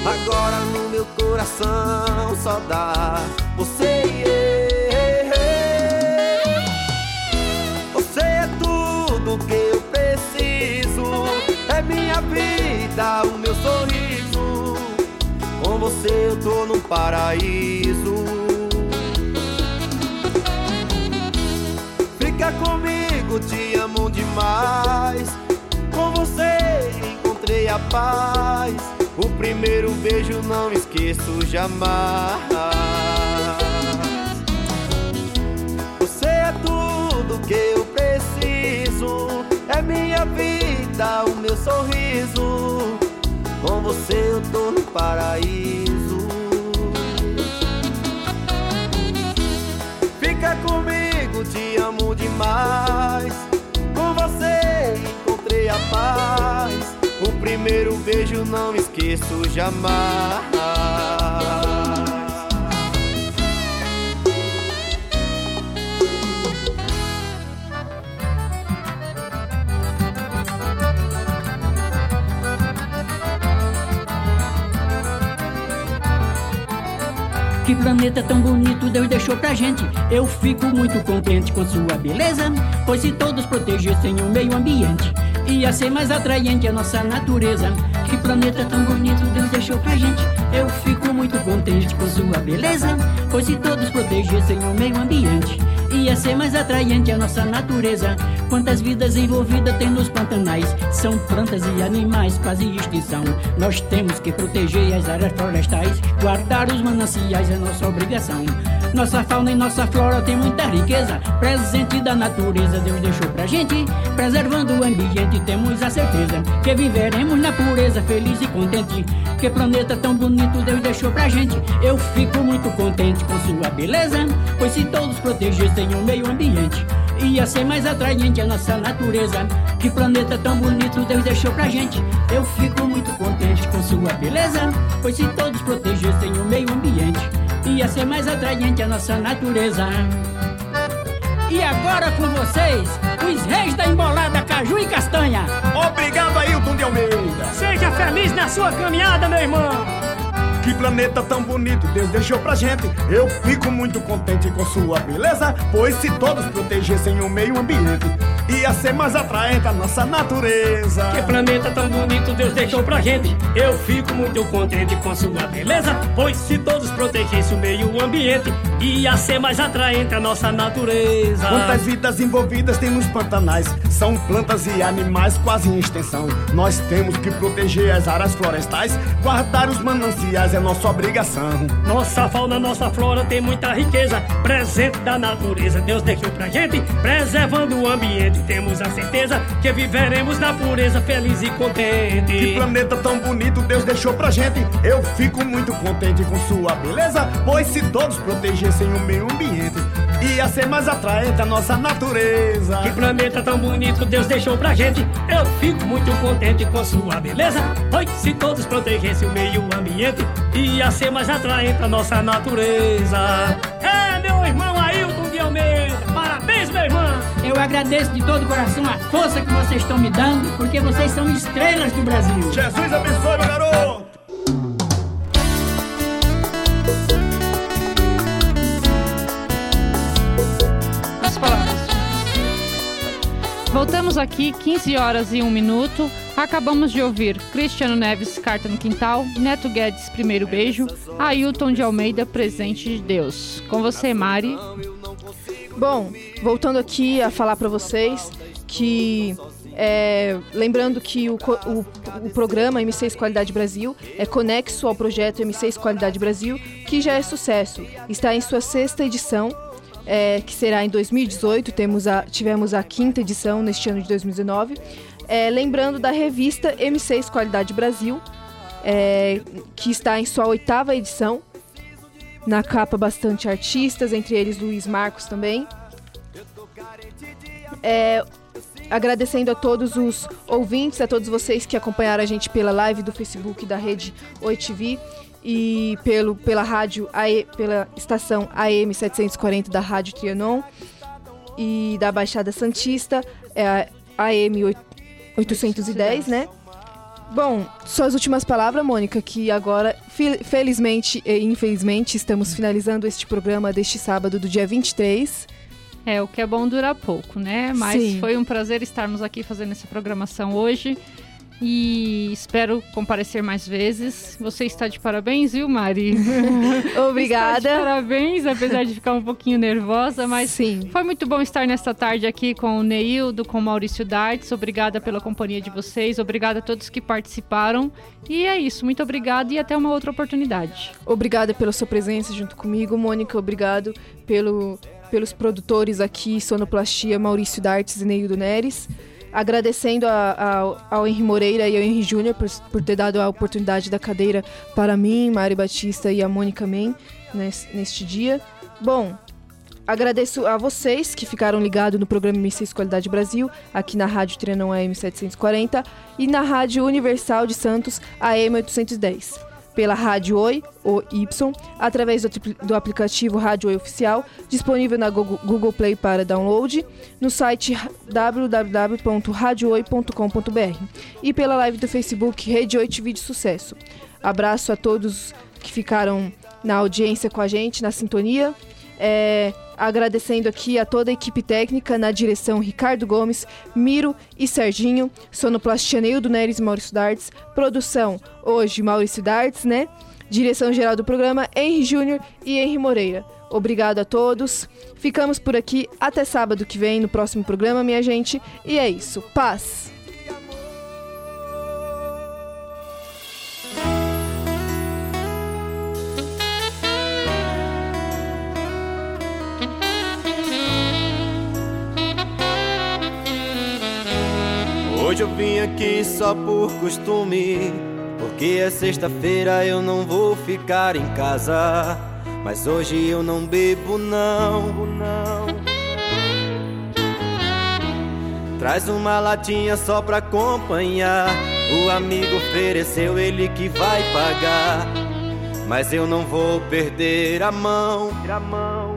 Agora no meu coração só dá você e eu. Vida, o meu sorriso. Com você eu tô num paraíso. Fica comigo, te amo demais. Com você encontrei a paz. O primeiro beijo não esqueço jamais. Você é tudo que eu preciso. É minha vida, o meu sorriso. Com você eu tô no paraíso. Fica comigo, te amo demais. Com você encontrei a paz. O primeiro beijo não esqueço jamais. Que planeta tão bonito Deus deixou pra gente. Eu fico muito contente com sua beleza. Pois se todos protegessem o meio ambiente, ia ser mais atraente a nossa natureza. Que planeta tão bonito Deus deixou pra gente. Eu fico muito contente com sua beleza. Pois se todos protegessem o meio ambiente, ia ser mais atraente a nossa natureza. Quantas vidas envolvidas tem nos pantanais? São plantas e animais quase extinção. Nós temos que proteger as áreas florestais, guardar os mananciais é nossa obrigação. Nossa fauna e nossa flora tem muita riqueza, presente da natureza Deus deixou pra gente. Preservando o ambiente, temos a certeza que viveremos na pureza, feliz e contente. Que planeta tão bonito Deus deixou pra gente. Eu fico muito contente com sua beleza, pois se todos protegessem o meio ambiente, ia ser mais atraente a nossa natureza. Que planeta tão bonito Deus deixou pra gente. Eu fico muito contente com sua beleza, pois se todos protegessem o meio ambiente, ia ser mais atraente a nossa natureza. E agora com vocês, os reis da embolada Caju e Castanha. Obrigado, Ailton de Almeida. Seja feliz na sua caminhada, meu irmão. Que planeta tão bonito Deus deixou pra gente. Eu fico muito contente com sua beleza. Pois se todos protegessem o meio ambiente, ia ser mais atraente a nossa natureza. Que planeta tão bonito Deus deixou pra gente. Eu fico muito contente com sua beleza. Pois se todos protegessem o meio ambiente, ia ser mais atraente a nossa natureza. Quantas vidas envolvidas tem nos pantanais? São plantas e animais quase em extensão. Nós temos que proteger as áreas florestais, guardar os mananciais é nossa obrigação. Nossa fauna, nossa flora tem muita riqueza, presente da natureza. Deus deixou pra gente, preservando o ambiente. Temos a certeza que viveremos na pureza, feliz e contente. Que planeta tão bonito Deus deixou pra gente. Eu fico muito contente com sua beleza, pois se todos protegessem o meio ambiente, ia ser mais atraente a nossa natureza. Que planeta tão bonito Deus deixou pra gente. Eu fico muito contente com sua beleza. Pois se todos protegessem o meio ambiente, ia ser mais atraente a nossa natureza. É, meu irmão Ailton de Almeida. Parabéns, meu irmão. Eu agradeço de todo o coração a força que vocês estão me dando, porque vocês são estrelas do Brasil. Jesus abençoe, meu garoto. Palavras. Voltamos aqui, 15 horas e 1 minuto. Acabamos de ouvir Cristiano Neves, Carta no Quintal, Neto Guedes, Primeiro Beijo, Ailton de Almeida, Presente de Deus. Com você, Mari. Bom, voltando aqui a falar para vocês que é, lembrando que o, o, o programa M6 Qualidade Brasil é conexo ao projeto M6 Qualidade Brasil, que já é sucesso. Está em sua sexta edição, é, que será em 2018. Temos a, tivemos a quinta edição neste ano de 2019. É, lembrando da revista M6 Qualidade Brasil, é, que está em sua oitava edição. Na capa, bastante artistas, entre eles Luiz Marcos também. É, agradecendo a todos os ouvintes, a todos vocês que acompanharam a gente pela live do Facebook da rede Oi TV e pelo, pela rádio, AE, pela estação AM 740 da Rádio Trianon e da Baixada Santista, é a AM 810, né? Bom, suas últimas palavras, Mônica, que agora, felizmente e infelizmente, estamos finalizando este programa deste sábado, do dia 23. É, o que é bom dura pouco, né? Mas Sim. foi um prazer estarmos aqui fazendo essa programação hoje. E espero comparecer mais vezes. Você está de parabéns, viu, Mari? Obrigada. Parabéns, apesar de ficar um pouquinho nervosa, mas Sim. foi muito bom estar nesta tarde aqui com o Neildo, com o Maurício Dartes. Obrigada pela companhia de vocês, obrigada a todos que participaram. E é isso, muito obrigada e até uma outra oportunidade. Obrigada pela sua presença junto comigo, Mônica. Obrigado pelo, pelos produtores aqui, Sonoplastia, Maurício Dartes e Neildo Neres. Agradecendo a- a- ao Henri Moreira e ao Henri Júnior por, por ter dado a oportunidade da cadeira para mim, Mari Batista e a Mônica Men nes- neste dia. Bom, agradeço a vocês que ficaram ligados no programa M6 Qualidade Brasil, aqui na Rádio Trianon AM 740 e na Rádio Universal de Santos AM 810 pela Rádio Oi, o Y, através do, do aplicativo Rádio Oi Oficial, disponível na Google, Google Play para download, no site www.radiooi.com.br e pela live do Facebook Rede Oi TV de Sucesso. Abraço a todos que ficaram na audiência com a gente, na sintonia. É, agradecendo aqui a toda a equipe técnica, na direção Ricardo Gomes, Miro e Serginho, sonoplastia Neildo Neres e Maurício Dartes, produção hoje Maurício Dartes, né? Direção geral do programa Henry Júnior e Henry Moreira. Obrigado a todos. Ficamos por aqui até sábado que vem no próximo programa, minha gente. E é isso. Paz. Hoje eu vim aqui só por costume. Porque é sexta-feira eu não vou ficar em casa. Mas hoje eu não bebo, não, não. Traz uma latinha só pra acompanhar. O amigo ofereceu, ele que vai pagar. Mas eu não vou perder a mão. A mão.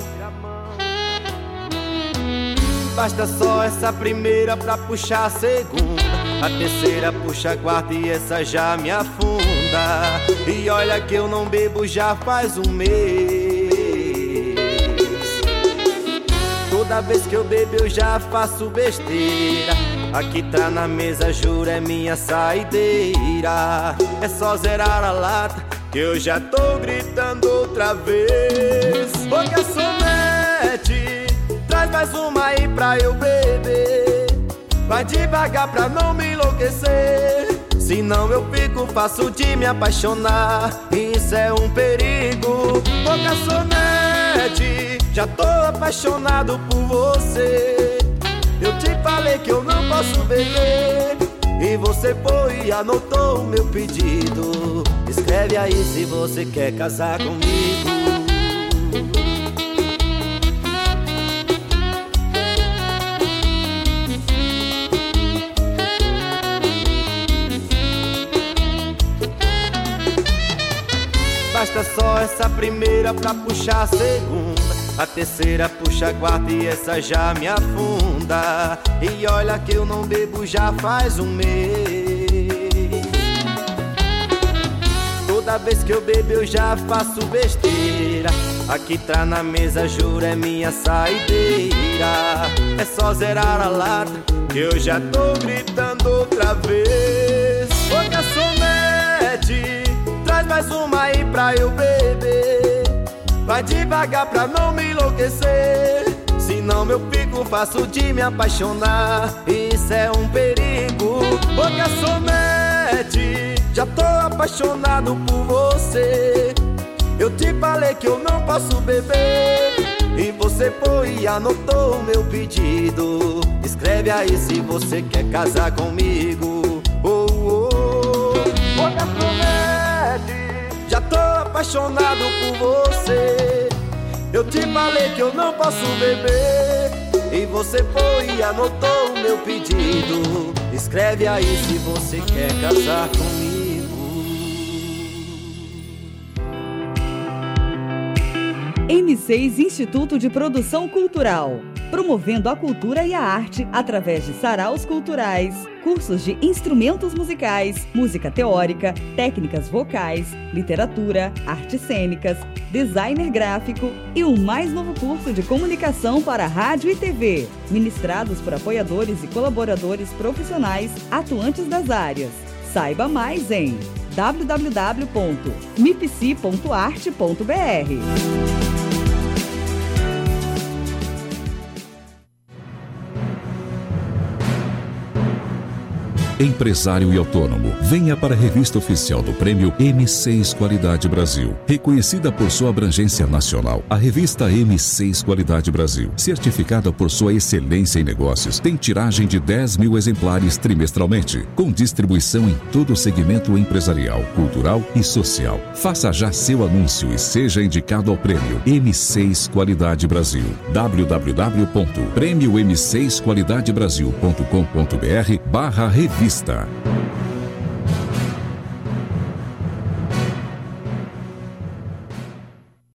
Basta só essa primeira pra puxar a segunda. A terceira puxa a quarta e essa já me afunda. E olha que eu não bebo já faz um mês. Toda vez que eu bebo eu já faço besteira. Aqui tá na mesa, juro, é minha saideira. É só zerar a lata que eu já tô gritando outra vez. Ô garçonete, mais uma aí pra eu beber. Vai devagar pra não me enlouquecer. Senão eu fico fácil de me apaixonar. Isso é um perigo. Ô garçonete, já tô apaixonado por você. Eu te falei que eu não posso beber. E você foi e anotou o meu pedido. Escreve aí se você quer casar comigo. Essa primeira pra puxar a segunda. A terceira puxa a quarta e essa já me afunda. E olha que eu não bebo já faz um mês. Toda vez que eu bebo eu já faço besteira. Aqui tá na mesa, juro, é minha saideira. É só zerar a lata que eu já tô gritando outra vez. Ô garçonete, traz mais uma aí pra eu beber. Vai devagar pra não me enlouquecer. Senão eu fico fácil de me apaixonar. Isso é um perigo. Ô garçonete, já tô apaixonado por você. Eu te falei que eu não posso beber. E você foi e anotou o meu pedido. Escreve aí se você quer casar comigo. Oh, oh, oh. Ô garçonete, já tô apaixonado por você. Eu te falei que eu não posso beber. E você foi e anotou o meu pedido. Escreve aí se você quer casar comigo. M6 Instituto de Produção Cultural. Promovendo a cultura e a arte através de saraus culturais, cursos de instrumentos musicais, música teórica, técnicas vocais, literatura, artes cênicas, designer gráfico e o mais novo curso de comunicação para rádio e TV, ministrados por apoiadores e colaboradores profissionais atuantes das áreas. Saiba mais em www.mipc.arte.br. Empresário e autônomo, venha para a revista oficial do Prêmio M6 Qualidade Brasil. Reconhecida por sua abrangência nacional, a revista M6 Qualidade Brasil, certificada por sua excelência em negócios, tem tiragem de 10 mil exemplares trimestralmente, com distribuição em todo o segmento empresarial, cultural e social. Faça já seu anúncio e seja indicado ao Prêmio M6 Qualidade Brasil. www.prêmiom6qualidadebrasil.com.br barra revista. Христа.